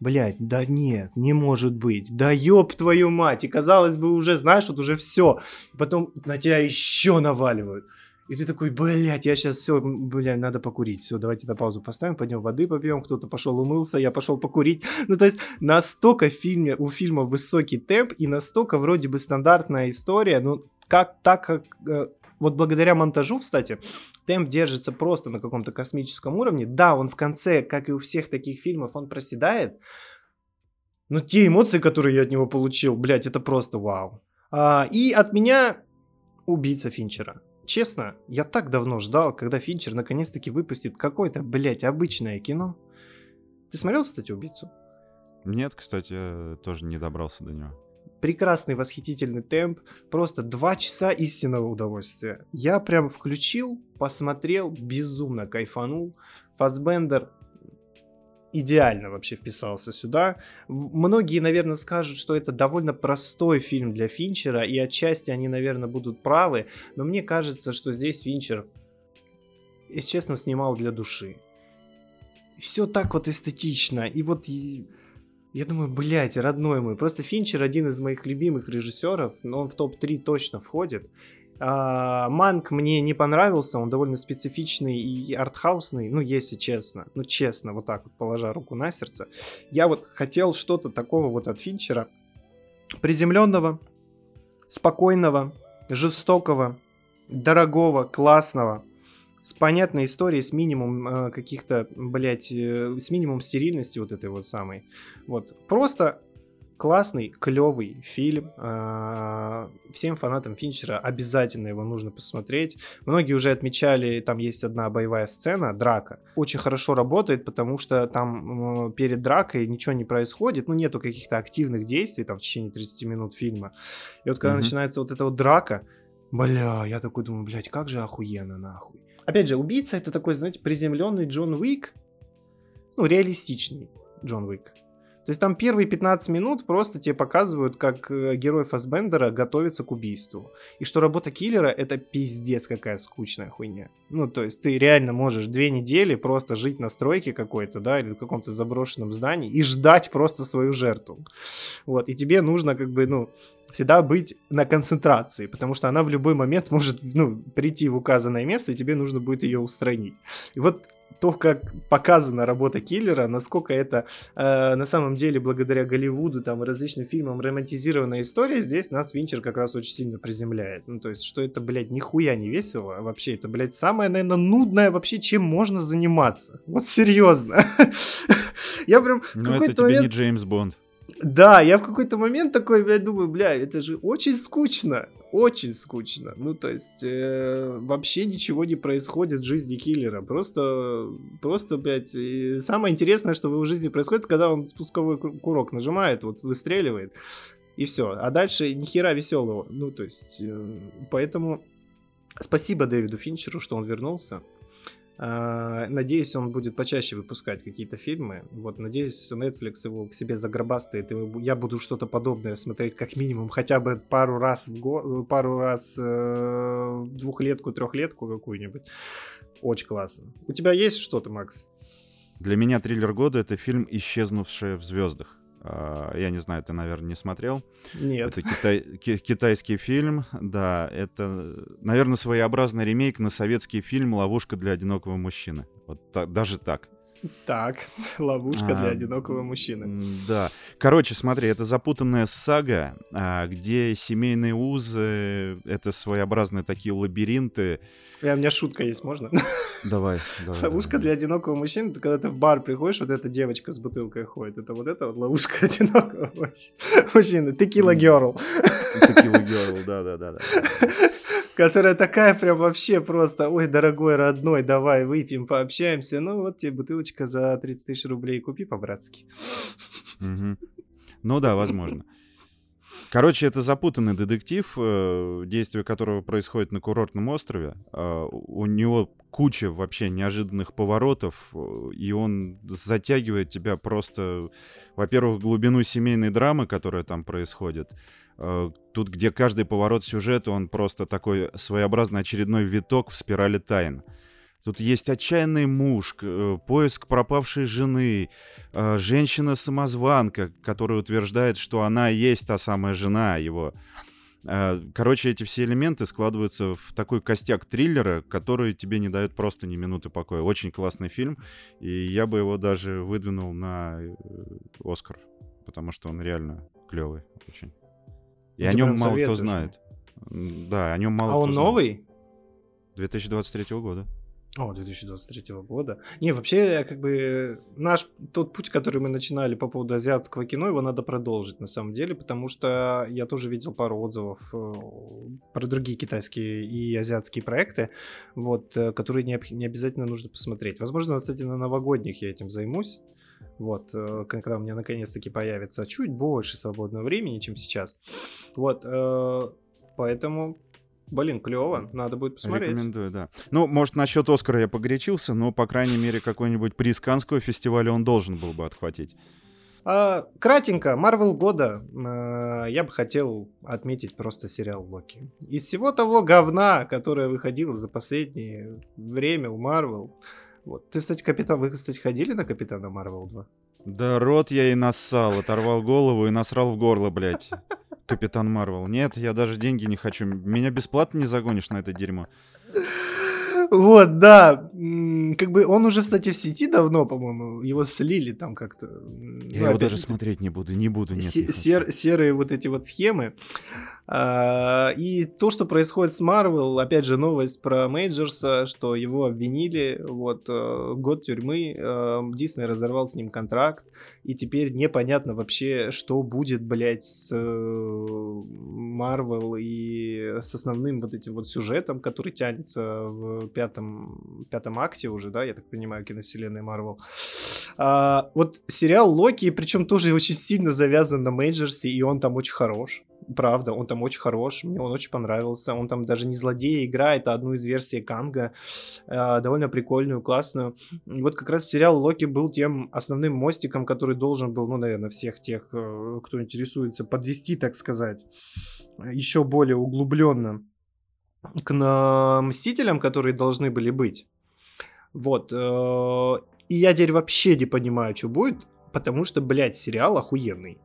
Блять, да нет, не может быть. Да ёб твою мать. И казалось бы уже, знаешь, вот уже все. Потом на тебя еще наваливают. И ты такой, блядь, я сейчас все, блядь, надо покурить. Все, давайте на паузу поставим, пойдем воды попьем. Кто-то пошел умылся, я пошел покурить. Ну, то есть, настолько в фильме, у фильма высокий темп и настолько вроде бы стандартная история. Ну, как так, как... Э, вот благодаря монтажу, кстати, темп держится просто на каком-то космическом уровне. Да, он в конце, как и у всех таких фильмов, он проседает. Но те эмоции, которые я от него получил, блядь, это просто вау. А, и от меня убийца Финчера. Честно, я так давно ждал, когда Финчер наконец-таки выпустит какое-то, блядь, обычное кино. Ты смотрел, кстати, «Убийцу»? Нет, кстати, я тоже не добрался до него. Прекрасный, восхитительный темп. Просто два часа истинного удовольствия. Я прям включил, посмотрел, безумно кайфанул. Фасбендер идеально вообще вписался сюда. Многие, наверное, скажут, что это довольно простой фильм для Финчера, и отчасти они, наверное, будут правы, но мне кажется, что здесь Финчер, если честно, снимал для души. Все так вот эстетично, и вот я думаю, блядь, родной мой, просто Финчер один из моих любимых режиссеров, но он в топ-3 точно входит. А, Манк мне не понравился, он довольно специфичный и артхаусный, ну, если честно, ну, честно, вот так вот, положа руку на сердце. Я вот хотел что-то такого вот от Финчера, приземленного, спокойного, жестокого, дорогого, классного, с понятной историей, с минимум э, каких-то, блядь, э, с минимум стерильности вот этой вот самой. Вот. Просто классный, клевый фильм. А, всем фанатам Финчера обязательно его нужно посмотреть. Многие уже отмечали, там есть одна боевая сцена, драка. Очень хорошо работает, потому что там перед дракой ничего не происходит, ну нету каких-то активных действий там в течение 30 минут фильма. И вот когда mm-hmm. начинается вот эта вот драка, бля, я такой думаю, блядь, как же охуенно нахуй. Опять же, убийца это такой, знаете, приземленный Джон Уик, ну, реалистичный Джон Уик. То есть там первые 15 минут просто тебе показывают, как э, герой Фасбендера готовится к убийству. И что работа киллера это пиздец какая скучная хуйня. Ну, то есть ты реально можешь две недели просто жить на стройке какой-то, да, или в каком-то заброшенном здании и ждать просто свою жертву. Вот, и тебе нужно как бы, ну, всегда быть на концентрации, потому что она в любой момент может ну, прийти в указанное место, и тебе нужно будет ее устранить. И вот то, как показана работа киллера, насколько это э, на самом деле благодаря Голливуду там, и различным фильмам романтизированная история, здесь нас Винчер как раз очень сильно приземляет. Ну, то есть, что это, блядь, нихуя не весело. А вообще, это, блядь, самое, наверное, нудное вообще, чем можно заниматься. Вот серьезно. [laughs] Я прям... Ну, это тебе не Джеймс Бонд. Да, я в какой-то момент такой, блядь, думаю, бля, это же очень скучно, очень скучно. Ну, то есть, э, вообще ничего не происходит в жизни киллера. Просто, просто, блядь, и самое интересное, что в его жизни происходит, когда он спусковой курок нажимает, вот выстреливает, и все. А дальше ни хера веселого. Ну, то есть, э, поэтому спасибо Дэвиду Финчеру, что он вернулся. А, надеюсь, он будет почаще выпускать какие-то фильмы. Вот, надеюсь, Netflix его к себе загробастает, и я буду что-то подобное смотреть как минимум хотя бы пару раз в год, пару раз э, двухлетку, трехлетку какую-нибудь. Очень классно. У тебя есть что-то, Макс? Для меня триллер года это фильм «Исчезнувшие в звездах». А, я не знаю, ты, наверное, не смотрел. Нет. Это китай, китайский фильм, да. Это, наверное, своеобразный ремейк на советский фильм «Ловушка для одинокого мужчины». Вот так, даже так. Так, [laughs] ловушка а, для одинокого мужчины. Да. Короче, смотри, это запутанная сага, а, где семейные узы — это своеобразные такие лабиринты. Я, у меня шутка есть, можно? [laughs] Давай, давай. Ловушка давай. для одинокого мужчины, это когда ты в бар приходишь, вот эта девочка с бутылкой ходит. Это вот это вот ловушка [laughs] одинокого мужчины. Текила Герл. Текила Герл, да-да-да которая такая прям вообще просто, ой, дорогой родной, давай выпьем, пообщаемся. Ну вот тебе бутылочка за 30 тысяч рублей купи по-братски. Ну да, возможно. Короче, это запутанный детектив, э, действие которого происходит на курортном острове. Э, у него куча вообще неожиданных поворотов, э, и он затягивает тебя просто, во-первых, глубину семейной драмы, которая там происходит, тут, где каждый поворот сюжета, он просто такой своеобразный очередной виток в спирали тайн. Тут есть отчаянный муж, э, поиск пропавшей жены, э, женщина-самозванка, которая утверждает, что она есть та самая жена его. Короче, эти все элементы складываются в такой костяк триллера, который тебе не дает просто ни минуты покоя. Очень классный фильм, и я бы его даже выдвинул на Оскар, потому что он реально клевый очень. И ну, о нем мало кто знает. Да, о нем мало а кто он новый? 2023 года. О, 2023 года. Не, вообще, как бы, наш тот путь, который мы начинали по поводу азиатского кино, его надо продолжить, на самом деле, потому что я тоже видел пару отзывов э, про другие китайские и азиатские проекты, вот, э, которые не, не обязательно нужно посмотреть. Возможно, кстати, на новогодних я этим займусь. Вот, э, когда у меня наконец-таки появится чуть больше свободного времени, чем сейчас. Вот, э, поэтому Блин, клево, надо будет посмотреть. Рекомендую, да. Ну, может, насчет Оскара я погорячился, но, по крайней мере, какой-нибудь приз Канского фестиваля он должен был бы отхватить. А, кратенько, Марвел года э, я бы хотел отметить просто сериал Локи. Из всего того говна, которое выходило за последнее время у Марвел, вот. Ты, кстати, капитан, вы, кстати, ходили на Капитана Марвел 2? Да рот я и нассал, оторвал голову и насрал в горло, блядь. Капитан Марвел. Нет, я даже деньги не хочу. Меня бесплатно не загонишь на это дерьмо. Вот, да. Как бы он уже, кстати, в сети давно, по-моему, его слили там как-то. Я ну, его даже смотреть не буду, не буду, нет. Сер- не серые вот эти вот схемы. А, и то, что происходит с Марвел, опять же, новость про Мейджерса, что его обвинили, вот, э, год тюрьмы, э, Дисней разорвал с ним контракт, и теперь непонятно вообще, что будет, блядь, с Марвел и с основным вот этим вот сюжетом, который тянется в пятом, пятом акте уже, да, я так понимаю, киновселенной Марвел. А, вот сериал Локи, причем тоже очень сильно завязан на Мейджерсе, и он там очень хорош правда, он там очень хорош, мне он очень понравился, он там даже не злодея играет, а одну из версий Канга, э, довольно прикольную, классную. И вот как раз сериал Локи был тем основным мостиком, который должен был, ну, наверное, всех тех, э, кто интересуется, подвести, так сказать, еще более углубленно к Мстителям, которые должны были быть. Вот. Э, и я теперь вообще не понимаю, что будет, потому что, блядь, сериал охуенный.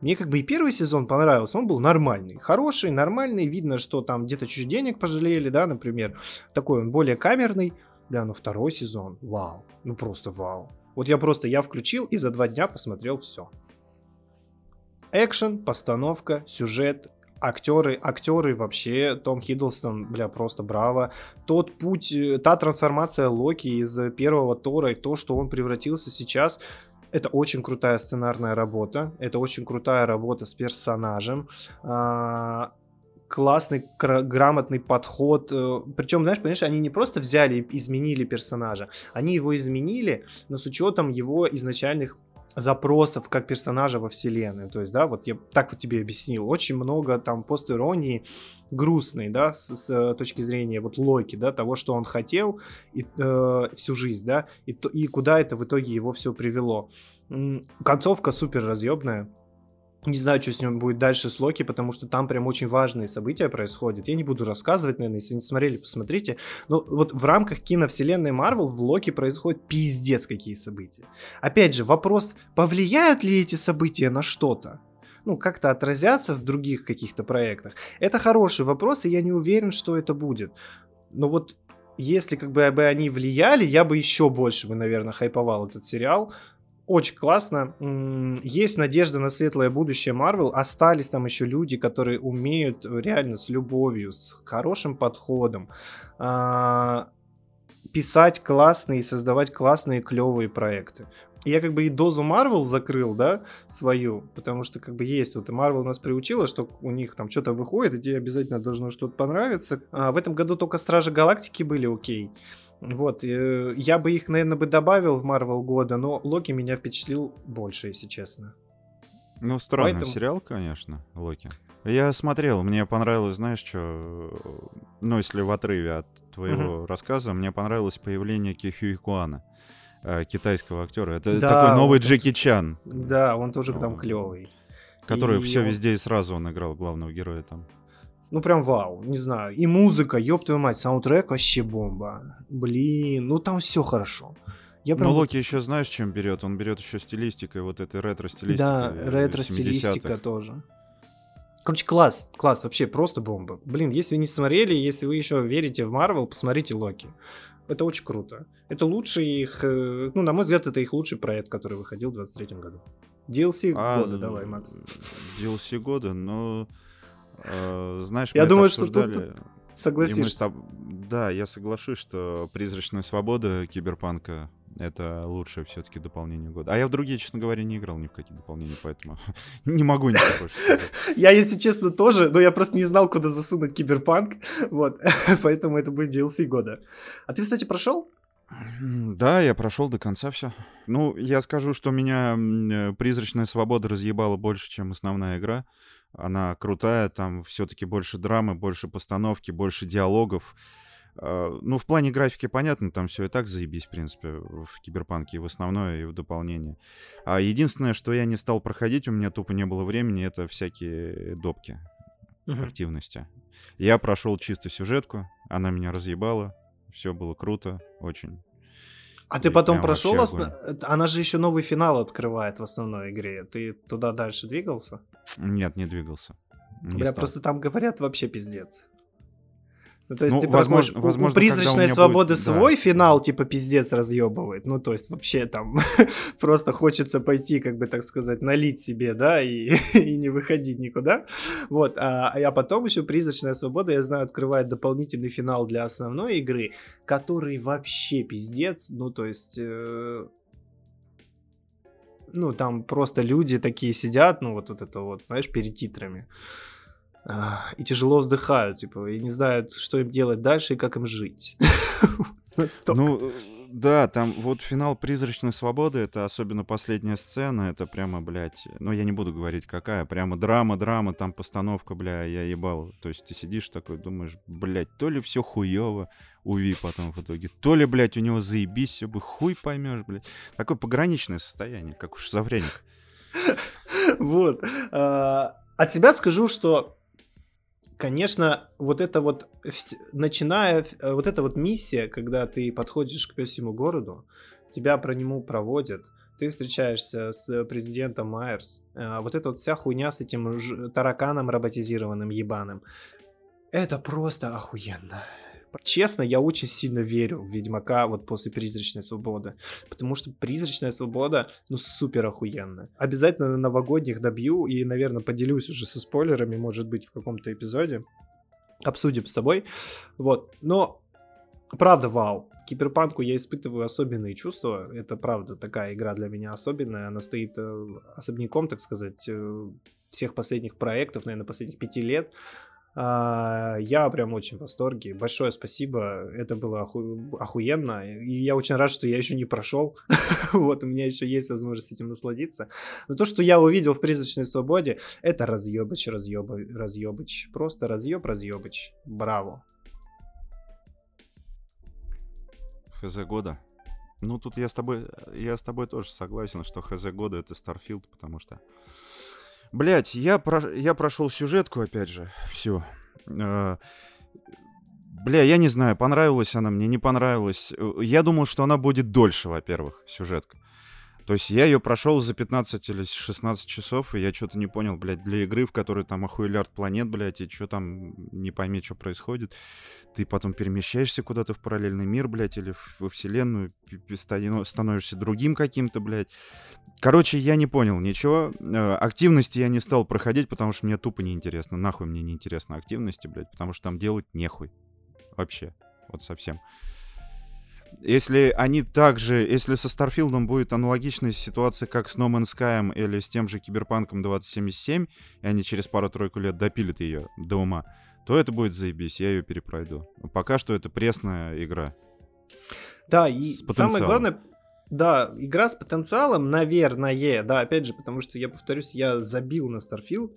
Мне как бы и первый сезон понравился, он был нормальный, хороший, нормальный, видно, что там где-то чуть денег пожалели, да, например, такой он более камерный, бля, ну второй сезон, вау, ну просто вау. Вот я просто, я включил и за два дня посмотрел все. Экшен, постановка, сюжет, актеры, актеры вообще, Том Хиддлстон, бля, просто браво. Тот путь, э, та трансформация Локи из первого Тора и то, что он превратился сейчас, это очень крутая сценарная работа, это очень крутая работа с персонажем, а, классный, грамотный подход. Э, Причем, знаешь, понимаешь, они не просто взяли и изменили персонажа, они его изменили, но с учетом его изначальных запросов как персонажа во вселенной. То есть, да, вот я так вот тебе объяснил. Очень много там пост-иронии грустной, да, с, с точки зрения вот Локи, да, того, что он хотел и, э, всю жизнь, да, и, и куда это в итоге его все привело. Концовка супер разъебная, не знаю, что с ним будет дальше с Локи, потому что там прям очень важные события происходят. Я не буду рассказывать, наверное, если не смотрели, посмотрите. Но вот в рамках киновселенной Марвел в Локи происходят пиздец какие события. Опять же, вопрос, повлияют ли эти события на что-то? ну, как-то отразятся в других каких-то проектах? Это хороший вопрос, и я не уверен, что это будет. Но вот если как бы они влияли, я бы еще больше бы, наверное, хайповал этот сериал очень классно. Есть надежда на светлое будущее Марвел. Остались там еще люди, которые умеют реально с любовью, с хорошим подходом а, писать классные и создавать классные клевые проекты. Я как бы и дозу Марвел закрыл, да, свою, потому что как бы есть вот и Марвел нас приучила, что у них там что-то выходит, и тебе обязательно должно что-то понравиться. А в этом году только Стражи Галактики были окей. Вот, э, я бы их, наверное, бы добавил в Марвел года, но Локи меня впечатлил больше, если честно. Ну, странный Поэтому... сериал, конечно, Локи. Я смотрел, мне понравилось, знаешь, что... Ну, если в отрыве от твоего угу. рассказа, мне понравилось появление Кихюи Куана, э, китайского актера. Это да, такой новый Джеки Чан. Да, он тоже там клевый. Который и все везде и сразу он играл главного героя там. Ну прям вау, не знаю. И музыка, ёб твою мать, саундтрек вообще бомба. Блин, ну там все хорошо. Я прям... Но Локи еще знаешь, чем берет? Он берет еще стилистикой, вот этой ретро-стилистикой. Да, ретро-стилистика тоже. Короче, класс, класс, вообще просто бомба. Блин, если вы не смотрели, если вы еще верите в Марвел, посмотрите Локи. Это очень круто. Это лучший их, э, ну, на мой взгляд, это их лучший проект, который выходил в 23 году. DLC а, года, давай, Макс. DLC года, но... Э, знаешь, я думаю, что тут согласишься. Да, я соглашусь, что призрачная свобода киберпанка это лучшее все-таки дополнение года. А я в другие, честно говоря, не играл ни в какие дополнения, поэтому [laughs] не могу ничего больше. Я, если честно, тоже, но я просто не знал, куда засунуть киберпанк, вот, [laughs] поэтому это будет DLC года. А ты, кстати, прошел? Да, я прошел до конца все. Ну, я скажу, что меня э, призрачная свобода разъебала больше, чем основная игра. Она крутая, там все-таки больше драмы, больше постановки, больше диалогов. А, ну, в плане графики понятно, там все и так заебись, в принципе, в Киберпанке и в основное, и в дополнение. А единственное, что я не стал проходить, у меня тупо не было времени, это всякие допки uh-huh. активности. Я прошел чисто сюжетку, она меня разъебала, все было круто, очень. А ты потом прошел, основ... она же еще новый финал открывает в основной игре. Ты туда дальше двигался? Нет, не двигался. Не Бля, стал. просто там говорят вообще пиздец. Ну, то есть Ну, ты возможно- проходишь, возможно, у, призрачной свободы будет- да. свой финал, типа, пиздец разъебывает. Ну, то есть вообще там [laughs] просто хочется пойти, как бы так сказать, налить себе, да, и, [laughs] и не выходить никуда. Вот, а, а потом еще призрачная свобода, я знаю, открывает дополнительный финал для основной игры, который вообще пиздец. Ну, то есть... э, ну, там просто люди такие сидят, ну, вот, вот это вот, знаешь, перед титрами. И тяжело вздыхают, типа, и не знают, что им делать дальше и как им жить. [laughs] Ну, э, да, там вот финал «Призрачной свободы», это особенно последняя сцена, это прямо, блядь, ну, я не буду говорить какая, прямо драма, драма, там постановка, бля, я ебал. То есть ты сидишь такой, думаешь, блядь, то ли все хуево у Ви потом в итоге, то ли, блядь, у него заебись, все бы хуй поймешь, блядь. Такое пограничное состояние, как уж шизофреник. [laughs] Вот. А, От себя скажу, что, конечно, вот это вот, начиная, э, вот эта вот миссия, когда ты подходишь к пёсьему городу, тебя про нему проводят, ты встречаешься с президентом Майерс, а, вот эта вот вся хуйня с этим тараканом роботизированным ебаным, это просто охуенно. Честно, я очень сильно верю в Ведьмака вот после Призрачной Свободы. Потому что Призрачная Свобода, ну, супер охуенная. Обязательно на новогодних добью и, наверное, поделюсь уже со спойлерами, может быть, в каком-то эпизоде. Обсудим с тобой. Вот. Но, правда, вау. Киберпанку я испытываю особенные чувства. Это, правда, такая игра для меня особенная. Она стоит э, особняком, так сказать, э, всех последних проектов, наверное, последних пяти лет. А, Я прям очень в восторге. Большое спасибо. Это было оху- охуенно. И я очень рад, что я еще не прошел. [laughs] Вот, у меня еще есть возможность этим насладиться. Но то, что я увидел в призрачной свободе, это разъебыч, разъеба, разъебыч. Просто разъеб, разъебыч. Браво. ХЗ года. Ну, тут я с тобой, я с тобой тоже согласен, что ХЗ года это Starfield, потому что... Блять, я, про- я прошел сюжетку, опять же, всю. Э, Бля, я не знаю, понравилась она мне, не понравилась. Э, Я думал, что она будет дольше, во-первых, сюжетка. То есть я ее прошел за 15 или 16 часов, и я что-то не понял, блядь, для игры, в которой там охуелярд планет, блядь, и что там, не пойми, что происходит. Ты потом перемещаешься куда-то в параллельный мир, блядь, или во вселенную, становишься другим каким-то, блядь. Короче, я не понял ничего. Э, Активности я не стал проходить, потому что мне тупо неинтересно. Нахуй мне неинтересно активности, блядь, потому что там делать нехуй. Вообще. Вот совсем. Если они также, если со Старфилдом будет аналогичная ситуация, как с No Man's Sky или с тем же Киберпанком 2077, и они через пару-тройку лет допилят ее до ума, то это будет заебись, я ее перепройду. Пока что это пресная игра. Да, и самое главное, да, игра с потенциалом, наверное, да, опять же, потому что я повторюсь, я забил на Starfield.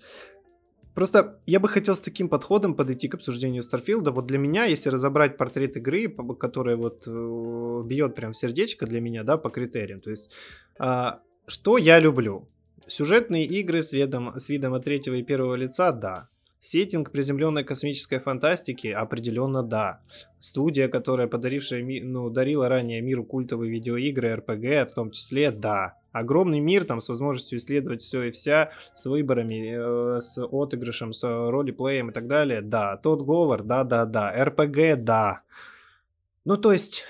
Просто я бы хотел с таким подходом подойти к обсуждению Старфилда. Вот для меня, если разобрать портрет игры, которая вот э, бьет прям сердечко для меня, да, по критериям. То есть, а, что я люблю? Сюжетные игры с видом, с видом от третьего и первого лица, да. Сеттинг приземленной космической фантастики определенно да. Студия, которая подарившая, ну, дарила ранее миру культовые видеоигры, РПГ, в том числе, да. Огромный мир там с возможностью исследовать все и вся, с выборами, э, с отыгрышем, с ролеплеем и так далее, да. Тот говор, да-да-да. РПГ, да. Ну, то есть,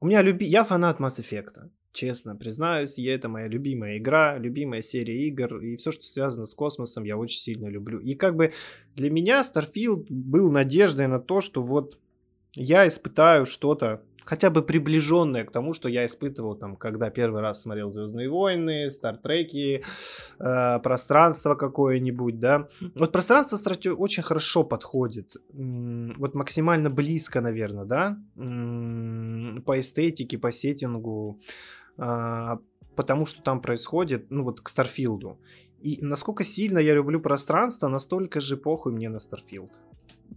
у меня люби... Я фанат Mass Effect. Честно признаюсь, и это моя любимая игра, любимая серия игр, и все, что связано с космосом, я очень сильно люблю. И как бы для меня Starfield был надеждой на то, что вот я испытаю что-то хотя бы приближенное к тому, что я испытывал там, когда первый раз смотрел Звездные войны, Стартреки, э, пространство какое-нибудь, да. Вот пространство кстати, очень хорошо подходит, вот максимально близко, наверное, да, по эстетике, по сеттингу, а, потому что там происходит, ну вот к Старфилду. И насколько сильно я люблю пространство, настолько же похуй мне на Starfield.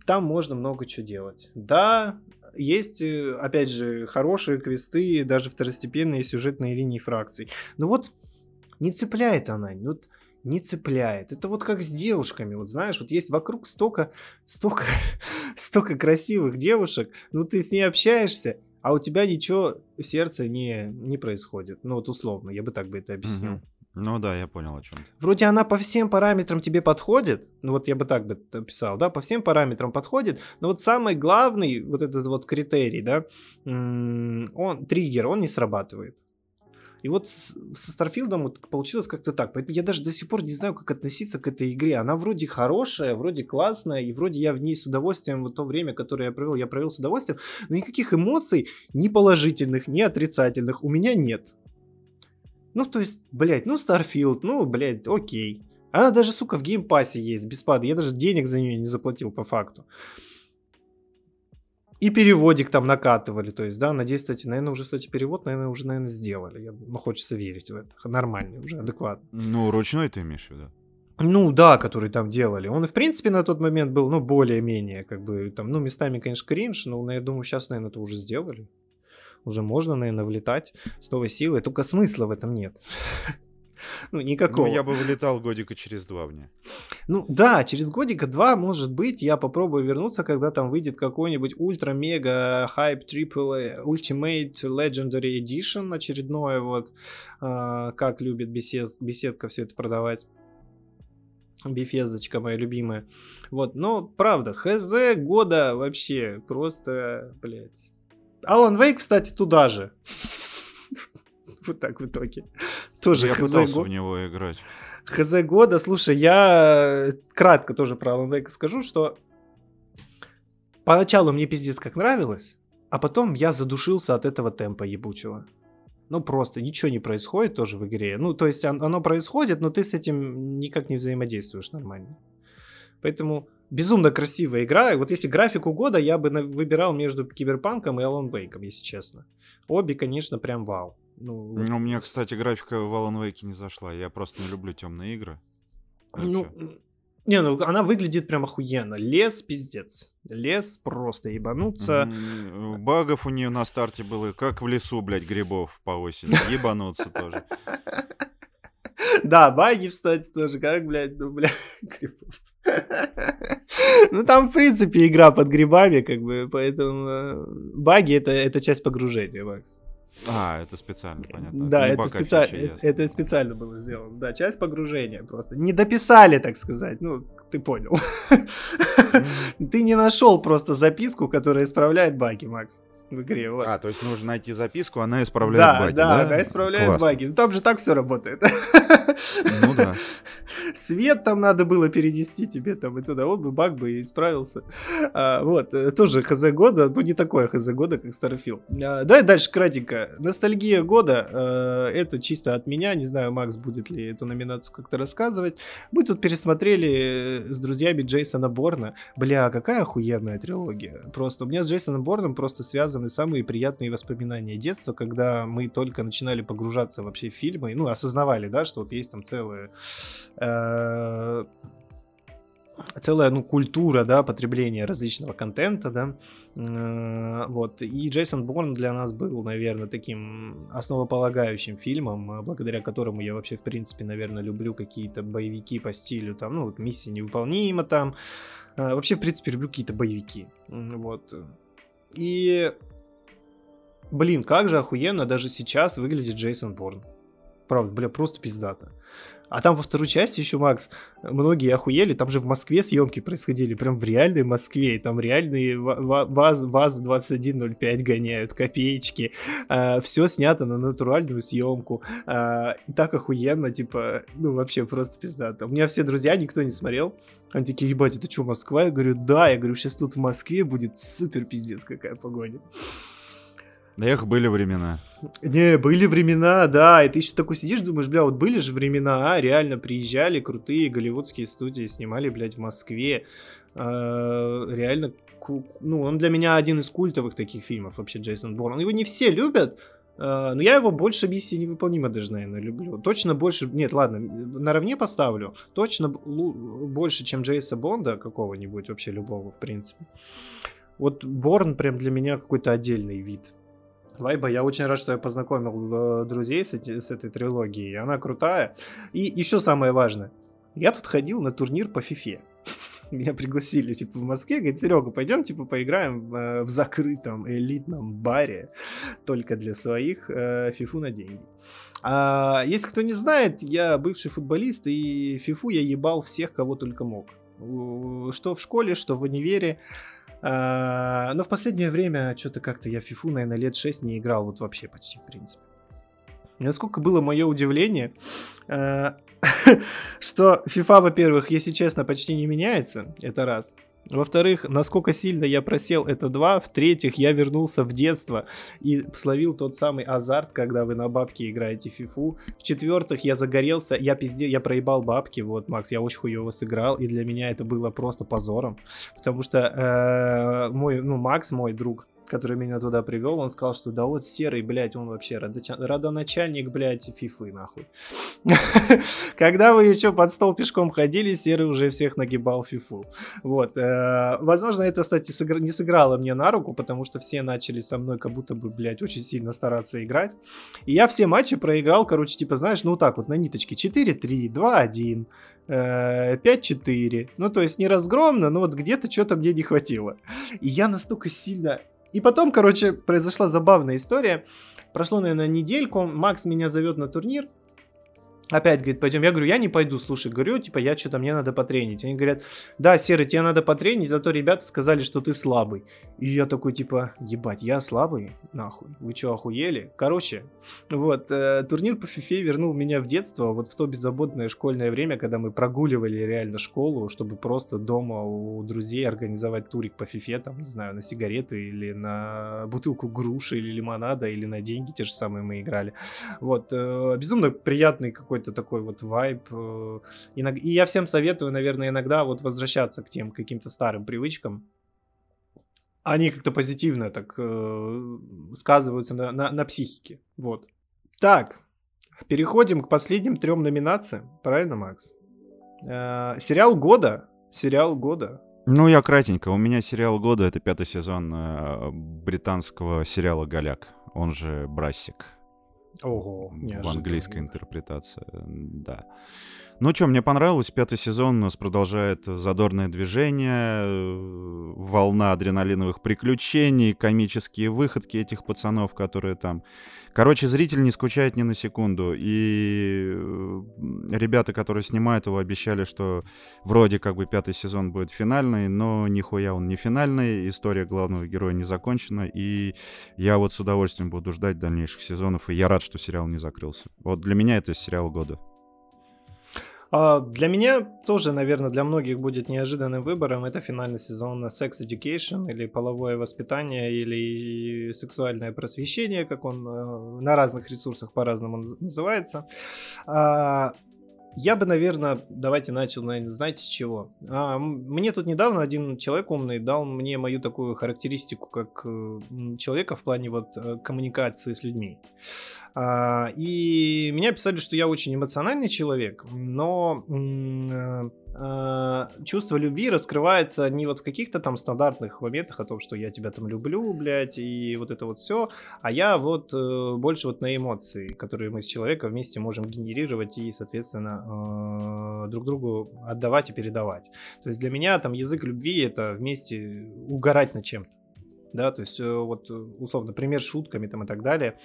Там можно много чего делать. Да, есть, э, опять же, хорошие квесты, даже второстепенные сюжетные линии фракций. Но вот не цепляет она, вот не цепляет. Это вот как с девушками, вот знаешь, вот есть вокруг столько, столько, [laughs] столько красивых девушек, ну ты с ней общаешься, а у тебя ничего в сердце не, не происходит. Ну вот условно, я бы так бы это объяснил. Мгм. Ну да, я понял о чем. Вроде она по всем параметрам тебе подходит, ну вот я бы так бы описал, да, по всем параметрам подходит, но вот самый главный вот этот вот критерий, да, он, триггер, он не срабатывает. И вот со Старфилдом получилось как-то так. Поэтому я даже до сих пор не знаю, как относиться к этой игре. Она вроде хорошая, вроде классная, и вроде я в ней с удовольствием, вот то время, которое я провел, я провел с удовольствием, но никаких эмоций, ни положительных, ни отрицательных у меня нет. Ну, то есть, блядь, ну, Starfield, ну, блядь, окей. Она даже, сука, в Game Pass е есть, бесплатно. Я даже денег за нее не заплатил по факту. И переводик там накатывали, то есть, да, надеюсь, кстати, наверное, уже, кстати, перевод, наверное, уже, наверное, сделали. Я, ну, хочется верить в это. Нормальный уже, адекватный. Ну, ручной ты имеешь в виду? Ну, да, который там делали. Он, в принципе, на тот момент был, ну, более-менее, как бы, там, ну, местами, конечно, кринж, но, я думаю, сейчас, наверное, это уже сделали. Уже можно, наверное, влетать с новой силой, только смысла в этом нет. [laughs] Ну, никакого. Ну, я бы вылетал годика через два в нее. Ну, да, через годика два, может быть, я попробую вернуться, когда там выйдет какой-нибудь ультра-мега хайп triple Ultimate Legendary Edition очередное, вот, э, как любит бесед, беседка все это продавать. Бефездочка моя любимая. Вот, но правда, хз года вообще просто, блядь. Алан Вейк, кстати, туда же. [laughs] Вот так в итоге. Тоже я пытался в него играть. ХЗ года, слушай, я кратко тоже про Alan Wake скажу, что поначалу мне пиздец как нравилось, а потом я задушился от этого темпа ебучего. Ну, просто ничего не происходит тоже в игре. Ну, то есть оно происходит, но ты с этим никак не взаимодействуешь нормально. Поэтому безумно красивая игра. И вот если графику года, я бы выбирал между Киберпанком и Alan Wake, если честно. Обе, конечно, прям вау. Ну, ну, мне, кстати, графика в Alan Wake не зашла. Я просто не люблю темные игры. Ну, не, ну она выглядит прям охуенно. Лес пиздец. Лес просто ебануться. Багов у нее на старте было, как в лесу, блядь, грибов по осени. Ебануться тоже. [laughs] Да, баги, кстати, тоже, как, блядь, ну, блядь, [laughs] грибов. [laughs] Ну, там, в принципе, игра под грибами, как бы, поэтому э, баги это, это часть погружения, Макс. А, это специально, понятно. Да, это, специально, это, это специально было сделано. Да, часть погружения просто. Не дописали, так сказать. Ну, ты понял. [laughs] Ты не нашел просто записку, которая исправляет баги, Макс в игре. Вот. А, то есть нужно найти записку, она исправляет да, баги, да? Да, она исправляет Классно. баги. Ну, там же так все работает. Ну да. Свет там надо было перенести тебе там и туда, вот бы баг бы и исправился. А, вот, э, тоже хз года, ну не такое хз года, как Starfield. А, давай дальше кратенько. Ностальгия года, а, это чисто от меня, не знаю, Макс будет ли эту номинацию как-то рассказывать. Мы тут пересмотрели с друзьями Джейсона Борна. Бля, какая охуенная трилогия. Просто у меня с Джейсоном Борном просто связаны самые приятные воспоминания детства, когда мы только начинали погружаться вообще в фильмы, ну, осознавали, да, что вот есть там целые э, целая, ну, культура, да, потребления различного контента, да, э, вот, и Джейсон Борн для нас был, наверное, таким основополагающим фильмом, благодаря которому я вообще, в принципе, наверное, люблю какие-то боевики по стилю, там, ну, вот, «Миссия невыполнима», там, э, вообще, в принципе, люблю какие-то боевики, вот, и, блин, как же охуенно даже сейчас выглядит Джейсон Борн, правда, бля, просто пиздато, а там во второй части еще, Макс, многие охуели, там же в Москве съемки происходили, прям в реальной Москве, и там реальные ВАЗ, ВАЗ-2105 гоняют, копеечки, а, все снято на натуральную съемку, а, и так охуенно, типа, ну вообще просто пиздато. У меня все друзья, никто не смотрел, они такие, ебать, это что, Москва? Я говорю, да, я говорю, сейчас тут в Москве будет супер пиздец какая погоня. Эх, были времена. Не, были времена, да. И ты еще такой сидишь, думаешь, бля, вот были же времена, а, реально приезжали крутые голливудские студии, снимали, блядь, в Москве. А, реально, ну, он для меня один из культовых таких фильмов, вообще, Джейсон Борн. Его не все любят, а, но я его больше миссии невыполнима даже, наверное, люблю. Точно больше... Нет, ладно, наравне поставлю. Точно больше, чем Джейса Бонда какого-нибудь, вообще любого, в принципе. Вот Борн прям для меня какой-то отдельный вид Вайба, я очень рад, что я познакомил э, друзей с, эти, с этой трилогией. Она крутая. И еще самое важное. Я тут ходил на турнир по фифе. [laughs] меня пригласили, типа, в Москве, говорит, Серега, пойдем, типа, поиграем в, в закрытом элитном баре, только для своих, э, фифу на деньги. А, если кто не знает, я бывший футболист, и фифу я ебал всех, кого только мог. Что в школе, что в универе. А, но в последнее время что-то как-то я фифу, наверное, лет 6 не играл, вот вообще почти, в принципе. Насколько было мое удивление, э, [laughs] что FIFA, во-первых, если честно, почти не меняется, это раз. Во-вторых, насколько сильно я просел, это два. В-третьих, я вернулся в детство и словил тот самый азарт, когда вы на бабки играете фифу. В-четвертых, я загорелся, я пизде, я проебал бабки, вот, Макс, я очень хуево сыграл, и для меня это было просто позором, потому что э, мой, ну, Макс, мой друг, который меня туда привел, он сказал, что да вот серый, блядь, он вообще родоначальник, блядь, фифы, нахуй. [laughs] Когда вы еще под стол пешком ходили, серый уже всех нагибал фифу. Вот. Э, возможно, это, кстати, не сыграло мне на руку, потому что все начали со мной как будто бы, блядь, очень сильно стараться играть. И я все матчи проиграл, короче, типа, знаешь, ну так вот, на ниточке 4-3, 2-1, 5-4. Ну, то есть не разгромно, но вот где-то что-то мне не хватило. И я настолько сильно и потом, короче, произошла забавная история. Прошло, наверное, недельку, Макс меня зовет на турнир, Опять говорит, пойдем. Я говорю, я не пойду, слушай, говорю, типа, я что-то, мне надо потренить. Они говорят, да, Серый, тебе надо потренить, а то ребята сказали, что ты слабый. И я такой, типа, ебать, я слабый? Нахуй, вы что, охуели? Короче, вот, э, турнир по фифе вернул меня в детство, вот в то беззаботное школьное время, когда мы прогуливали реально школу, чтобы просто дома у друзей организовать турик по фифе, там, не знаю, на сигареты или на бутылку груши или лимонада, или на деньги те же самые мы играли. Вот, э, безумно приятный какой какой-то такой вот вайб. Э, и я всем советую, наверное, иногда вот возвращаться к тем каким-то старым привычкам. Они как-то позитивно так э, сказываются на, на, на психике. Вот. Так, переходим к последним трем номинациям. Правильно, Макс? Э, сериал года. Сериал года. Ну, я кратенько. У меня сериал года — это пятый сезон э, британского сериала «Голяк», он же «Брассик». Ого, в английской интерпретации, да. Ну что, мне понравилось, пятый сезон у нас продолжает задорное движение, э, волна адреналиновых приключений, комические выходки этих пацанов, которые там... Короче, зритель не скучает ни на секунду, и э, ребята, которые снимают его, обещали, что вроде как бы пятый сезон будет финальный, но нихуя он не финальный, история главного героя не закончена, и я вот с удовольствием буду ждать дальнейших сезонов, и я рад, что сериал не закрылся. Вот для меня это сериал года. А, для меня тоже, наверное, для многих будет неожиданным выбором это финальный сезон Sex Education или половое воспитание или сексуальное просвещение, как он э, на разных ресурсах по-разному называется. А, я бы, наверное, давайте начал, наверное, знаете с чего? А, мне тут недавно один человек умный дал мне мою такую характеристику как э, человека в плане вот э, коммуникации с людьми. А, и меня писали, что я очень эмоциональный человек, но э, а, чувство любви раскрывается не вот в каких-то там стандартных моментах о том, что я тебя там люблю, блядь, и вот это вот все, а я вот э, больше вот на эмоции, которые мы с человеком вместе можем генерировать и, соответственно, э, друг другу отдавать и передавать. То есть для меня там язык любви это вместе угорать над чем-то да, то есть э, вот условно пример шутками там и так далее.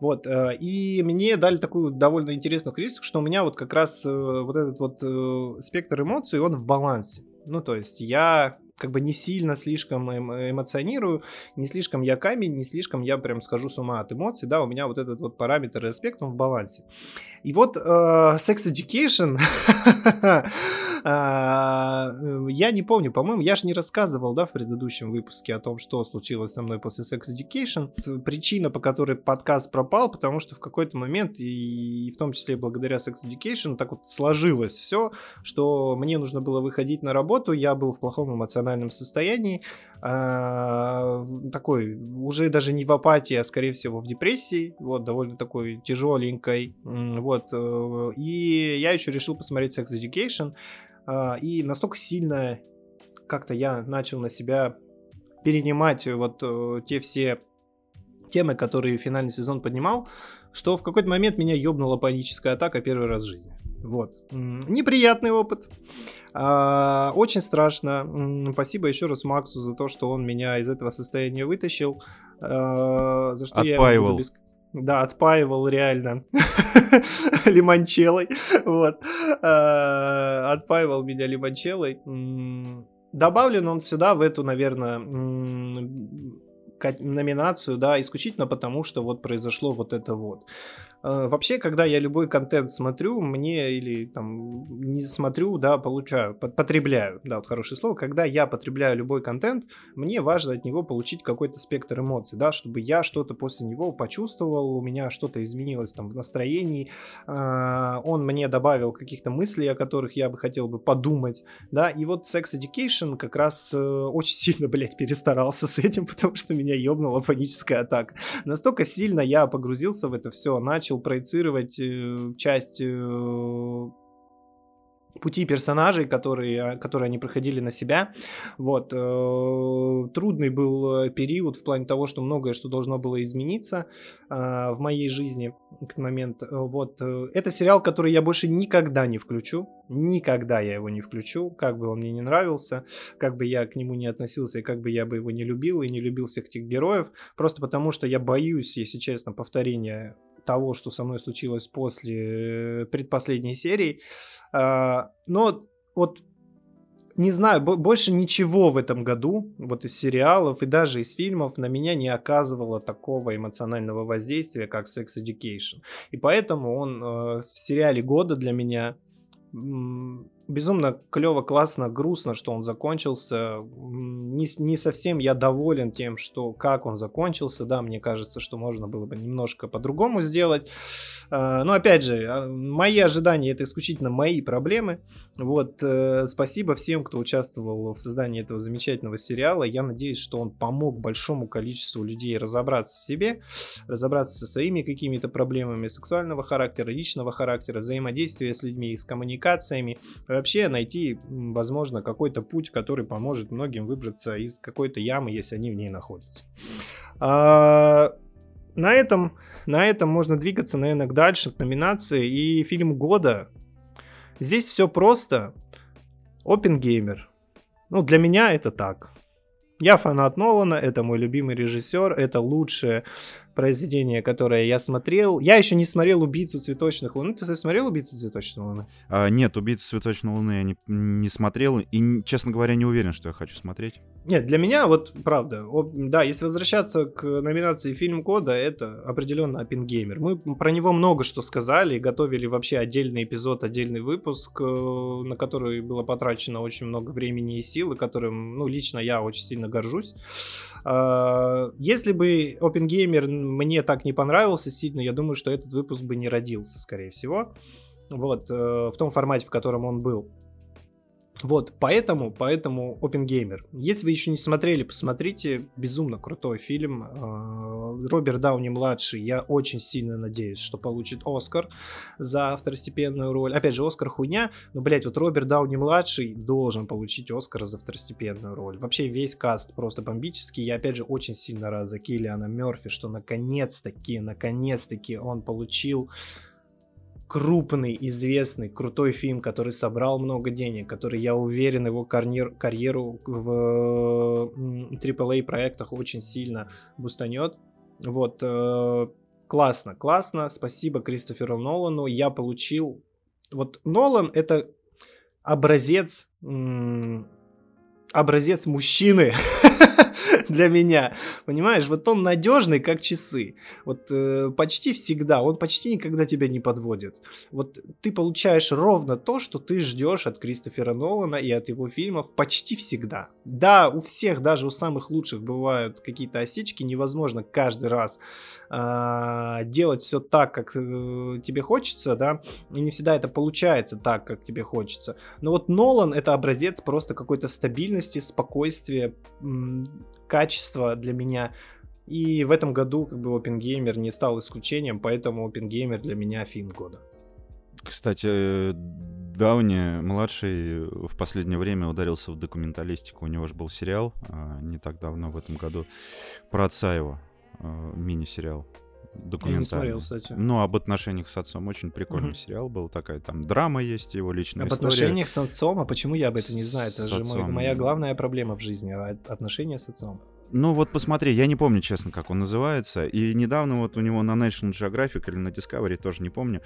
Вот, э, и мне дали такую довольно интересную характеристику, что у меня вот как раз э, вот этот вот спектр эмоций, он в балансе. Ну, то есть я как бы не сильно слишком эмо- эмоционирую, не слишком я камень, не слишком я прям схожу с ума от эмоций, да, у меня вот этот вот параметр и аспект, он в балансе. И вот э, Sex Education, а, [laughs] я не помню, по-моему, я же не рассказывал, да, в предыдущем выпуске о том, что случилось со мной после Sex Education. Причина, по которой подкаст пропал, потому что в какой-то момент, и в том числе благодаря Sex Education, так вот сложилось все, что мне нужно было выходить на работу, я был в плохом эмоциональном состоянии, а, такой, уже даже не в апатии, а скорее всего в депрессии, вот, довольно такой тяжеленькой, вот, э, и я еще решил посмотреть Sex Education, а, и настолько сильно как-то я начал на себя перенимать вот э, те все темы, которые финальный сезон поднимал, что в какой-то момент меня ёбнула паническая атака первый раз в жизни. Вот. Неприятный опыт. А, очень страшно. Спасибо еще раз Максу за то, что он меня из этого состояния вытащил. А, за что Отпаивал. я без... Да, отпаивал реально [laughs] лимончелой. Вот. А, отпаивал меня лимончелой. Добавлен он сюда, в эту, наверное, номинацию, да, исключительно потому, что вот произошло вот это вот. Э, вообще, когда я любой контент смотрю, мне или там не смотрю, да, получаю, потребляю, да, вот хорошее слово, когда я потребляю любой контент, мне важно от него получить какой-то спектр эмоций, да, чтобы я что-то после него почувствовал, у меня что-то изменилось там в настроении, э, он мне добавил каких-то мыслей, о которых я бы хотел бы подумать, да, и вот Sex Education как раз э, очень сильно, блядь, перестарался с этим, [laughs] потому что меня ёбнула паническая атака. Настолько сильно я погрузился в это все, начал начал проецировать э, часть э, пути персонажей, которые, которые они проходили на себя. Вот. Э, трудный был период в плане того, что многое, что должно было измениться в моей жизни в этот момент. Вот. Это сериал, который я больше никогда не включу. Никогда я его не включу, как бы он мне не нравился, как бы я к нему не относился, и как бы я бы его не любил, и не любил всех этих героев. Просто потому, что я боюсь, если честно, повторения того, что со мной случилось после э, предпоследней серии. А, но вот не знаю, больше ничего в этом году, вот из сериалов и даже из фильмов, на меня не оказывало такого эмоционального воздействия, как Sex Education. И поэтому он э, в сериале года для меня безумно клево, классно, грустно, что он закончился. Не, не совсем я доволен тем, что как он закончился. Да, мне кажется, что можно было бы немножко по-другому сделать. А, но опять же, а, мои ожидания это исключительно мои проблемы. Вот, э, спасибо всем, кто участвовал в создании этого замечательного сериала. Я надеюсь, что он помог большому количеству людей разобраться в себе, разобраться со своими какими-то проблемами сексуального характера, личного характера, взаимодействия с людьми, с коммуникациями вообще найти, возможно, какой-то путь, который поможет многим выбраться из какой-то ямы, если они в ней находятся. А, на этом, на этом можно двигаться, наверное, дальше к номинации. И фильм года. Здесь все просто. Опенгеймер. Ну, для меня это так. Я фанат Нолана, это мой любимый режиссер, это лучшее произведение, которое я смотрел. Я еще не смотрел «Убийцу цветочных луны». Ты смотрел «Убийцу цветочной луны»? А, нет, «Убийцу цветочной луны» я не, не смотрел и, честно говоря, не уверен, что я хочу смотреть. Нет, для меня вот правда, да, если возвращаться к номинации «Фильм года», это определенно «Оппенгеймер». Мы про него много что сказали, готовили вообще отдельный эпизод, отдельный выпуск, э, на который было потрачено очень много времени и сил, и которым, ну, лично я очень сильно горжусь. А, если бы OpenGamer мне так не понравился сильно, я думаю, что этот выпуск бы не родился, скорее всего. Вот, э, в том формате, в котором он был. Вот, поэтому, поэтому Open Gamer. Если вы еще не смотрели, посмотрите. Безумно крутой фильм. А, Роберт Дауни младший. Я очень сильно надеюсь, что получит Оскар за второстепенную роль. Опять же, Оскар хуйня, но, блять, вот Роберт Дауни младший должен получить Оскар за второстепенную роль. Вообще весь каст просто бомбический. Я опять же очень сильно рад за Киллиана Мерфи, что наконец-таки, наконец-таки он получил крупный, известный, крутой фильм, который собрал много денег, который, я уверен, его карьер, карьеру в AAA проектах очень сильно бустанет. Вот, э, классно, классно, спасибо Кристоферу Нолану, я получил... Вот Нолан — это образец, образец мужчины, [laughs] для меня. Понимаешь, вот он надежный, как часы. Вот э, почти всегда, он почти никогда тебя не подводит. Вот ты получаешь ровно то, что ты ждешь от Кристофера Нолана и от его фильмов почти всегда. Да, у всех, даже у самых лучших бывают какие-то осечки, невозможно каждый раз э, делать все так, как э, тебе хочется, да, и не всегда это получается так, как тебе хочется. Но вот Нолан это образец просто какой-то стабильности, спокойствия, качество для меня. И в этом году как бы OpenGamer не стал исключением, поэтому OpenGamer для меня фильм года. Кстати, Дауни младший в последнее время ударился в документалистику. У него же был сериал а, не так давно в этом году про отца его. Э, мини-сериал Я не документальный. смотрел, кстати. Ну, об отношениях с отцом. Очень прикольный Мгм. сериал был. Такая там драма есть, его личная Об история. отношениях с отцом, а почему я об этом не знаю? Это С же мой- отцом. моя главная проблема в жизни, а отношения с отцом. Ну вот посмотри, я не помню, честно, как он называется. И недавно вот у него на National Geographic или на Discovery, тоже не помню,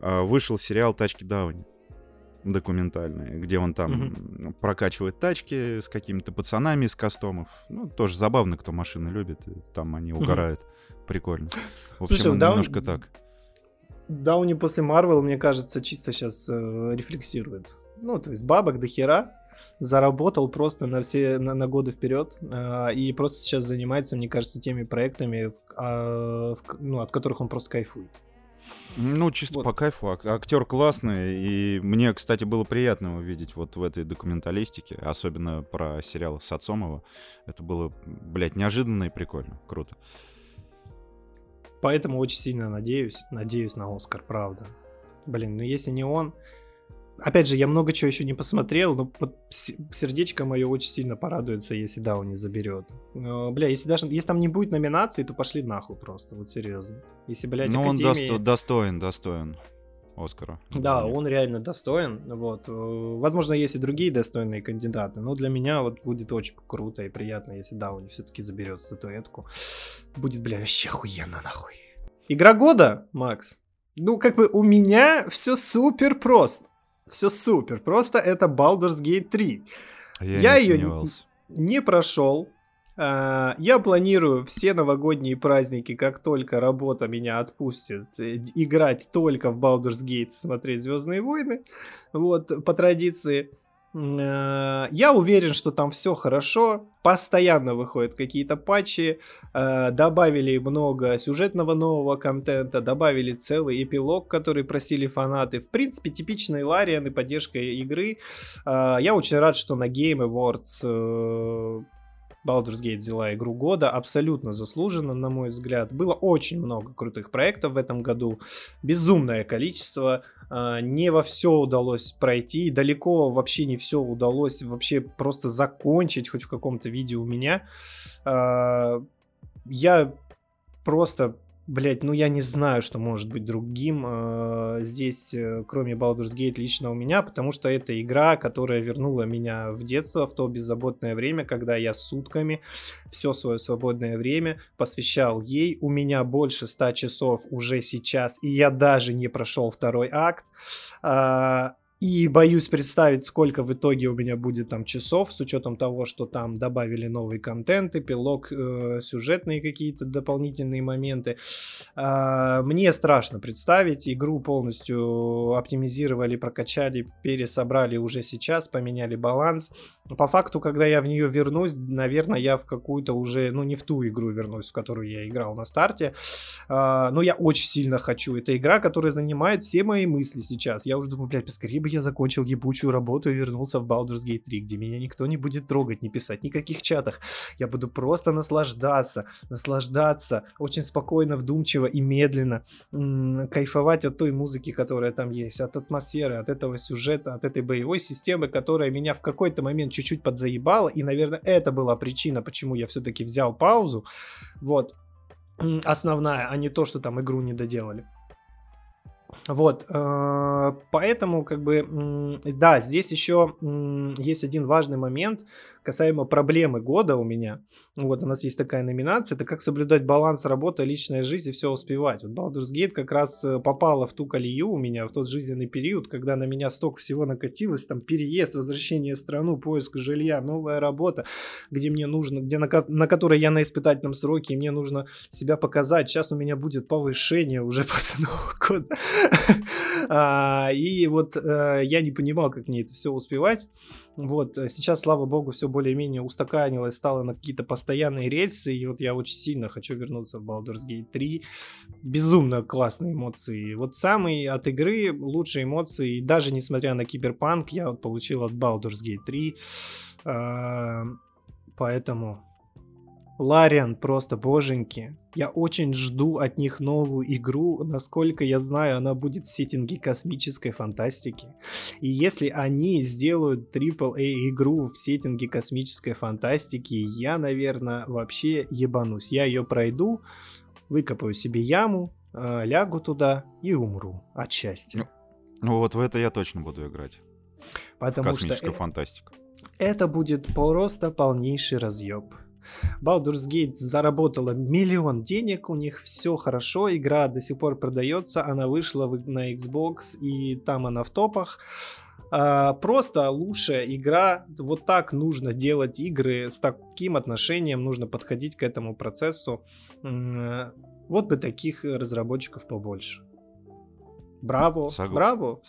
а, вышел сериал «Тачки Дауни» документальный, где он там прокачивает тачки с какими-то пацанами из кастомов. Ну, тоже забавно, кто машины любит. Там они угорают. Прикольно. В общем, Слушай, немножко так. Дауни после Марвел, мне кажется, чисто сейчас рефлексирует. Ну, то есть бабок до хера, заработал просто на все на, на годы вперед а, и просто сейчас занимается, мне кажется, теми проектами, в- а, в к- ну, от которых он просто кайфует. Ну, чисто Вот. по кайфу. Ак- Актер классный. И мне, кстати, было приятно его видеть вот в этой документалистике. Особенно про сериал с отцом его. Это было, блядь, неожиданно и прикольно. Круто. Поэтому очень сильно надеюсь, надеюсь на Оскар, правда. Блин, ну если не он... Опять же, я много чего еще не посмотрел, но с- сердечко мое очень сильно порадуется, если Дауни заберет. Но, бля, если даже если там не будет номинации, то пошли нахуй просто, вот серьезно. Если, блядь, он Академии- досто- достоин, достоин Оскара. Да, он реально достоин. Вот. э, Возможно, есть и другие достойные кандидаты, но для меня вот будет очень круто и приятно, если Дауни все-таки заберет статуэтку. Будет, бля, вообще охуенно нахуй. Игра года, Макс. Ну, как бы у меня все супер просто. Все супер. Просто это Baldur's Gate 3. Я, Я не её не- сомневался. Не прошел. А, Я планирую все новогодние праздники, как только работа меня отпустит, э, играть только в Baldur's Gate, смотреть Звездные войны. Вот, по традиции. Э, Я уверен, что там все хорошо. Постоянно выходят какие-то патчи. э, Добавили много сюжетного нового контента. Добавили целый эпилог, который просили фанаты. В принципе, типичный Лариан и поддержка игры. А, Я очень рад, что на Game Awards э, Baldur's Gate взяла игру года, абсолютно заслуженно, на мой взгляд. Было очень много крутых проектов в этом году, безумное количество, а, не во все удалось пройти, далеко вообще не все удалось вообще просто закончить, хоть в каком-то виде у меня. А, Я просто Блять, ну я не знаю, что может быть другим э, здесь, э, кроме Baldur's Gate, лично у меня, потому что это игра, которая вернула меня в детство, в то беззаботное время, когда я сутками все свое свободное время посвящал ей. У меня больше 100 часов уже сейчас, и я даже не прошел второй акт. И боюсь представить, сколько в итоге у меня будет там часов, с учетом того, что там добавили новый контент, эпилог, э, сюжетные какие-то дополнительные моменты. А, мне страшно представить. Игру полностью оптимизировали, прокачали, пересобрали уже сейчас, поменяли баланс. По факту, когда я в нее вернусь, наверное, я в какую-то уже, ну не в ту игру вернусь, в которую я играл на старте. А, но я очень сильно хочу. Это игра, которая занимает все мои мысли сейчас. Я уже думаю, блядь, поскорее бы я закончил ебучую работу и вернулся в Baldur's Gate 3, где меня никто не будет трогать, не писать, никаких чатах. Я буду просто наслаждаться, наслаждаться очень спокойно, вдумчиво и медленно, м, кайфовать от той музыки, которая там есть, от атмосферы, от этого сюжета, от этой боевой системы, которая меня в какой-то момент чуть-чуть подзаебала, и, наверное, это была причина, почему я все-таки взял паузу, вот, основная, а не то, что там игру не доделали. Вот, э, поэтому, как бы, да, здесь еще есть один важный момент касаемо проблемы года у меня. Вот, у нас есть такая номинация, это как соблюдать баланс работы, личной жизни, все успевать. Вот Baldur's Gate как раз э, попала в ту колею у меня, в тот жизненный период, когда на меня столько всего накатилось, там, переезд, возвращение в страну, поиск жилья, новая работа, где мне нужно, где на, на которой я на испытательном сроке, и мне нужно себя показать. Сейчас у меня будет повышение уже [laughs] после Нового года. [laughs] А, И вот э, я не понимал, как мне это все успевать. Вот, э, сейчас, слава богу, все более-менее устаканилось, стало на какие-то постоянные рельсы, и вот я очень сильно хочу вернуться в Baldur's Gate 3. Безумно классные эмоции. Вот самые от игры лучшие эмоции, и даже несмотря на киберпанк, я вот получил от Baldur's Gate 3. А, Поэтому Лариан просто боженьки. Я очень жду от них новую игру. Насколько я знаю, она будет в сеттинге космической фантастики. И если они сделают AAA игру в сеттинге космической фантастики, я, наверное, вообще ебанусь. Я ее пройду, выкопаю себе яму, э, лягу туда и умру от счастья. Ну, ну вот в это я точно буду играть. Потому Космическую что фантастику. это будет просто полнейший разъеб. Baldur's Gate заработала миллион денег, у них все хорошо, игра до сих пор продается, она вышла на Xbox и там она в топах. А, просто лучшая игра, вот так нужно делать игры, с таким отношением нужно подходить к этому процессу. Вот бы таких разработчиков побольше. Браво, Согла- браво.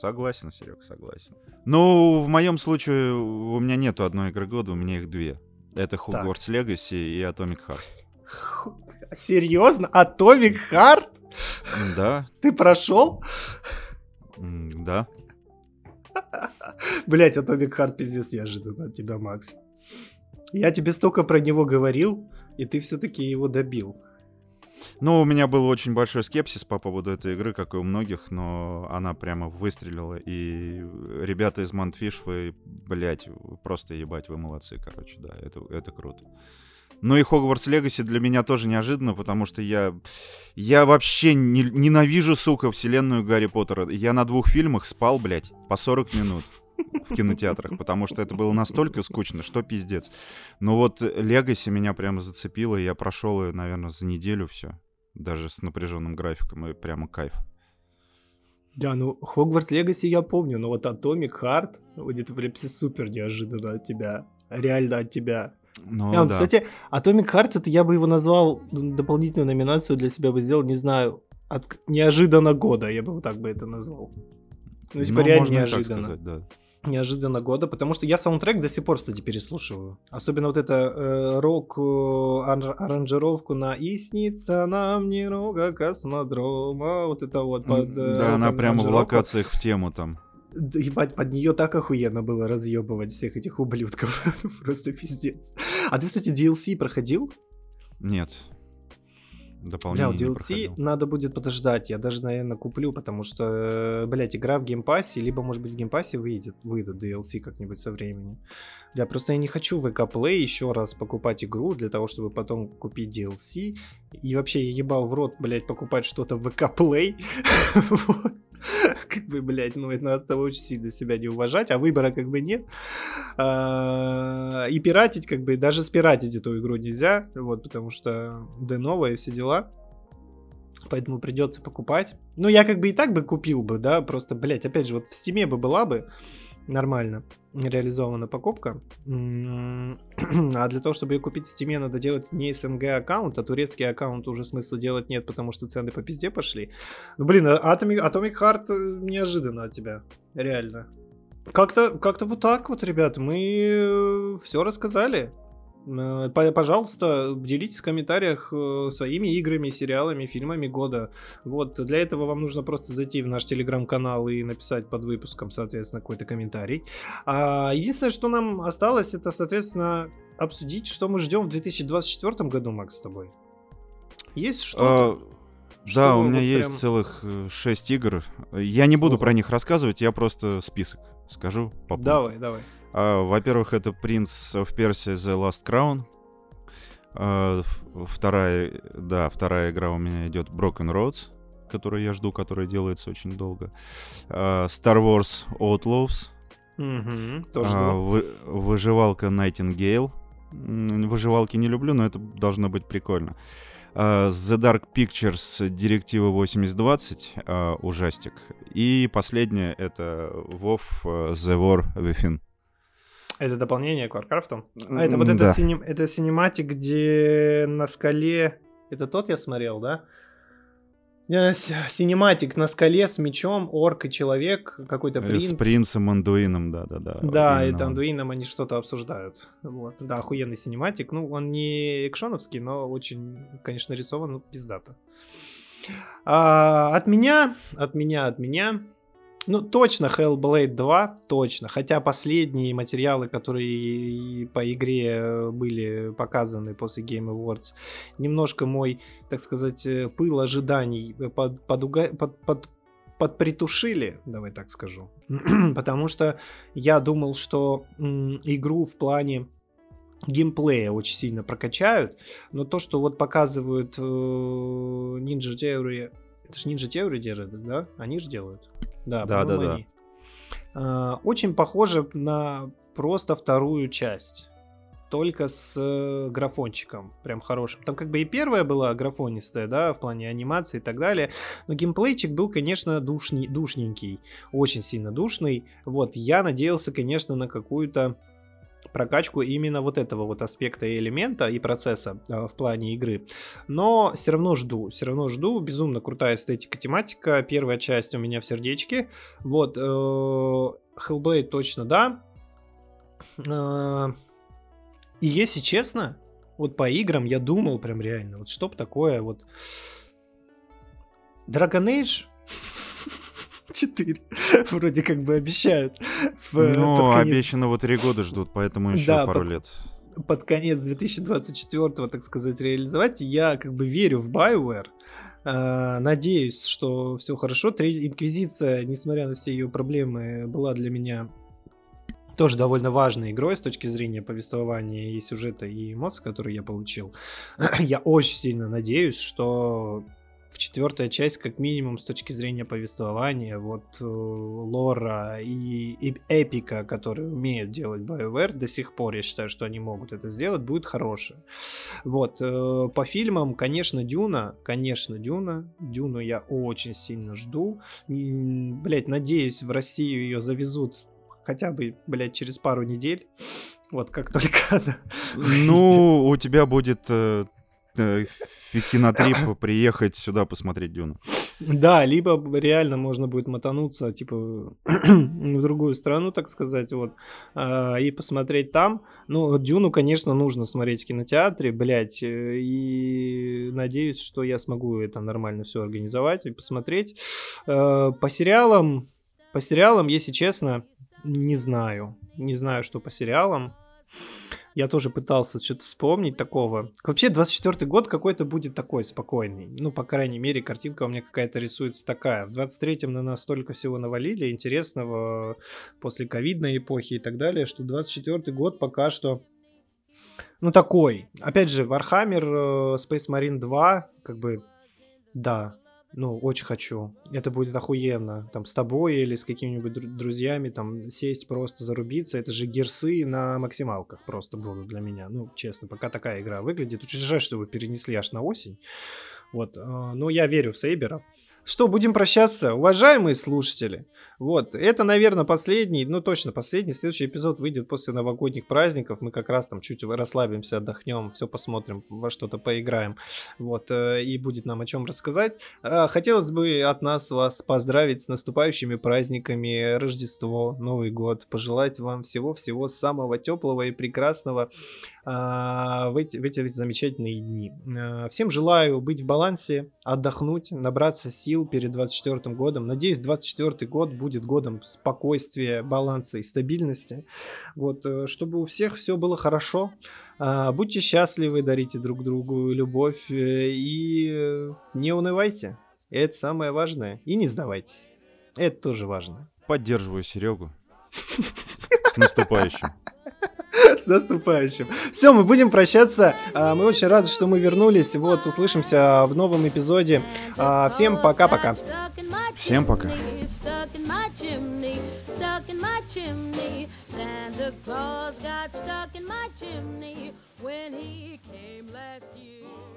Согласен, Серег, согласен. Ну, в моем случае у меня нету одной игры года, у меня их две. Это Hogwarts Legacy и Atomic Heart. Серьезно? Atomic Heart? М, Да, Ты прошел? да. [laughs] Блять, Atomic Heart пиздец неожиданно от тебя, Макс. Я тебе столько про него говорил, и ты все-таки его добил. Ну, у меня был очень большой скепсис по поводу этой игры, как и у многих, но она прямо выстрелила. И ребята из Mundfish, вы, блядь, просто ебать, вы молодцы, короче, да, это, это круто. Ну и Хогвартс Легаси для меня тоже неожиданно, потому что я, я вообще не- ненавижу, сука, вселенную Гарри Поттера. Я на двух фильмах спал, блядь, по 40 минут в кинотеатрах, потому что это было настолько скучно, что пиздец. Но вот Легаси меня прямо зацепило, и я прошел ее, наверное, за неделю все, даже с напряженным графиком, и прямо кайф. Да, ну, Хогвартс Легаси я помню, но вот Atomic Heart, вот это прям супер неожиданно от тебя. Реально от тебя. Ну, А, да. Кстати, Atomic Heart, это я бы его назвал, дополнительную номинацию для себя бы сделал, не знаю, от неожиданно года, я бы вот так бы это назвал. Ну, типа, Ну, реально можно и так неожиданно. сказать, да. Неожиданно года, потому что я саундтрек до сих пор, кстати, переслушиваю. Особенно вот это э, рок э, на «И снится нам не рога космодрома», вот это вот под... э, да, она прямо в локациях в тему там. Да, Ебать, под нее так охуенно было разъебывать всех этих ублюдков. [laughs] Просто пиздец. А ты, кстати, DLC проходил? Нет. Бля, Дополнение не DLC проходил. надо будет подождать. Я даже, наверное, куплю, потому что, блядь, игра в Game Pass е, либо, может быть, в Game Pass е выйдет, выйдут DLC как-нибудь со временем. Бля, просто я не хочу в VK Play еще раз покупать игру для того, чтобы потом купить DLC. И вообще я ебал в рот, блядь, покупать что-то в VK Play. [laughs] [laughs] Как бы, блядь, ну это надо очень сильно себя не уважать, а выбора как бы нет. А, И пиратить, как бы, даже спиратить эту игру нельзя, вот, потому что новая и все дела. Поэтому придется покупать. Ну, я как бы и так бы купил бы, да, просто, блядь, опять же, вот в Steam е бы была бы нормально реализована покупка. [clears throat] А для того, чтобы ее купить в Steam е, надо делать не СНГ аккаунт, а турецкий аккаунт уже смысла делать нет, потому что цены по пизде пошли. Ну, блин, а Atomic, Atomic Heart э, неожиданно от тебя, реально. Как-то как вот так вот, ребята, мы все рассказали. Э, по- Пожалуйста, делитесь в комментариях э, своими играми, сериалами, фильмами года. Вот, для этого вам нужно просто зайти в наш телеграм-канал и написать под выпуском, соответственно, какой-то комментарий. А единственное, что нам осталось, это, соответственно, обсудить, что мы ждем в 2024 году, Макс, с тобой. Есть что-то? А, Что Да, у вот меня есть прям- целых э, шесть игр. Я не буду Ого. про них рассказывать, я просто список скажу. по. Давай, давай. А, Во-первых, это Prince of Persia The Last Crown. А, Вторая, да, вторая игра у меня идет Broken Roads, которую я жду, которая делается очень долго. А, Star Wars Outlaws. Мгм, тоже А, вы- Выживалка Nightingale. Выживалки не люблю, но это должно быть прикольно. А, The Dark Pictures Директива 8020, а, ужастик. И последнее это WoW э, The War Within. Это дополнение к Warcraft? А, это вот М, этот да. cinem- это cinematic, где на скале... Это тот я смотрел, да? Э, Cinematic на скале с мечом, орк и человек, какой-то Э, принц. С принцем Андуином, да-да-да. Да, он. Андуином они что-то обсуждают. Вот. Да, охуенный cinematic. Ну, он не экшоновский, но очень, конечно, рисован, ну, пиздато. А, от меня, от меня, от меня Ну, точно Hellblade 2, точно. Хотя последние материалы, которые по игре были показаны после Game Awards, немножко мой, так сказать, э, пыл ожиданий под, подуга... под, под, подпритушили, давай так скажу. [clears throat] Потому что я думал, что игру в плане геймплея очень сильно прокачают, но то, что вот показывают э, Ninja Theory, это же Ninja Theory держит, да? Они же делают. Да, да, да, да. А, очень похоже на просто вторую часть. Только с э, графончиком, прям хорошим. Там как бы и первая была графонистая, да, в плане анимации и так далее. Но геймплейчик был, конечно, душни, душненький. Очень сильно душный. Вот, я надеялся, конечно, на какую-то прокачку именно вот этого вот аспекта и элемента и процесса э, в плане игры. Но все равно жду, все равно жду. Безумно крутая эстетика, тематика. Первая часть у меня в сердечке. Вот, э, Hellblade точно да. Э, и если честно, вот по играм я думал прям реально, вот чтоб такое вот... Dragon Age 4 [laughs] вроде как бы обещают. В, ну, конец... обещанного три года ждут, поэтому еще да, пару под, лет. Под конец 2024, так сказать, реализовать. Я как бы верю в BioWare. Uh, надеюсь, что все хорошо. Инквизиция, несмотря на все ее проблемы, была для меня тоже довольно важной игрой с точки зрения повествования и сюжета и эмоций, которые я получил. [clears throat] я очень сильно надеюсь, что четвертая часть, как минимум, с точки зрения повествования, вот э, лора и, эпика, которые умеют делать BioWare, до сих пор я считаю, что они могут это сделать, будет хорошая. Вот, э, по фильмам, конечно, Дюна, конечно, Дюна, Дюну я очень сильно жду. Блять, надеюсь, в Россию ее завезут хотя бы, блядь, через пару недель. Вот как только [laughs] Ну, у тебя будет э, кинотрип [coughs] приехать сюда посмотреть Дюну. Да, либо реально можно будет мотануться, типа, [coughs] в другую страну, так сказать, вот, а, и посмотреть там. Ну, Дюну, конечно, нужно смотреть в кинотеатре, блядь, э, и надеюсь, что я смогу это нормально все организовать и посмотреть. Э, по сериалам, по сериалам, если честно, не знаю. Не знаю, что по сериалам. Я тоже пытался что-то вспомнить такого. Вообще, 24-й год какой-то будет такой спокойный. Ну, по крайней мере, картинка у меня какая-то рисуется такая. В 23-м на нас столько всего навалили интересного после ковидной эпохи и так далее, что 24-й год пока что ну, такой. Опять же, Warhammer э, Space Marine 2, как бы, да, ну, очень хочу. Это будет охуенно. Там с тобой или с какими-нибудь друзьями там сесть просто зарубиться. Это же герсы на максималках просто будут для меня. Ну, честно, пока такая игра выглядит. Очень жаль, что вы перенесли аж на осень. Вот. А, но я верю в Сейбера. Что, будем прощаться, уважаемые слушатели? Вот, это, наверное, последний, ну точно последний. Следующий эпизод выйдет после новогодних праздников. Мы как раз там чуть расслабимся, отдохнем, все посмотрим, во что-то поиграем. Вот, э, и будет нам о чем рассказать. А, хотелось бы от нас вас поздравить с наступающими праздниками Рождество, Новый год. Пожелать вам всего-всего самого теплого и прекрасного в эти, в эти замечательные дни. А, всем желаю быть в балансе, отдохнуть, набраться сил перед 24 годом. Надеюсь, 24 год будет годом спокойствия, баланса и стабильности. Вот, э, чтобы у всех все было хорошо. А, будьте счастливы, дарите друг другу любовь э, и не унывайте. Это самое важное. И не сдавайтесь. Это тоже важно. Поддерживаю Серегу. С наступающим. [laughs] С наступающим. Все, мы будем прощаться. А, мы очень рады, что мы вернулись. Вот, услышимся в новом эпизоде. А, всем пока-пока. Всем пока. Santa Claus got stuck in my chimney when he came last year.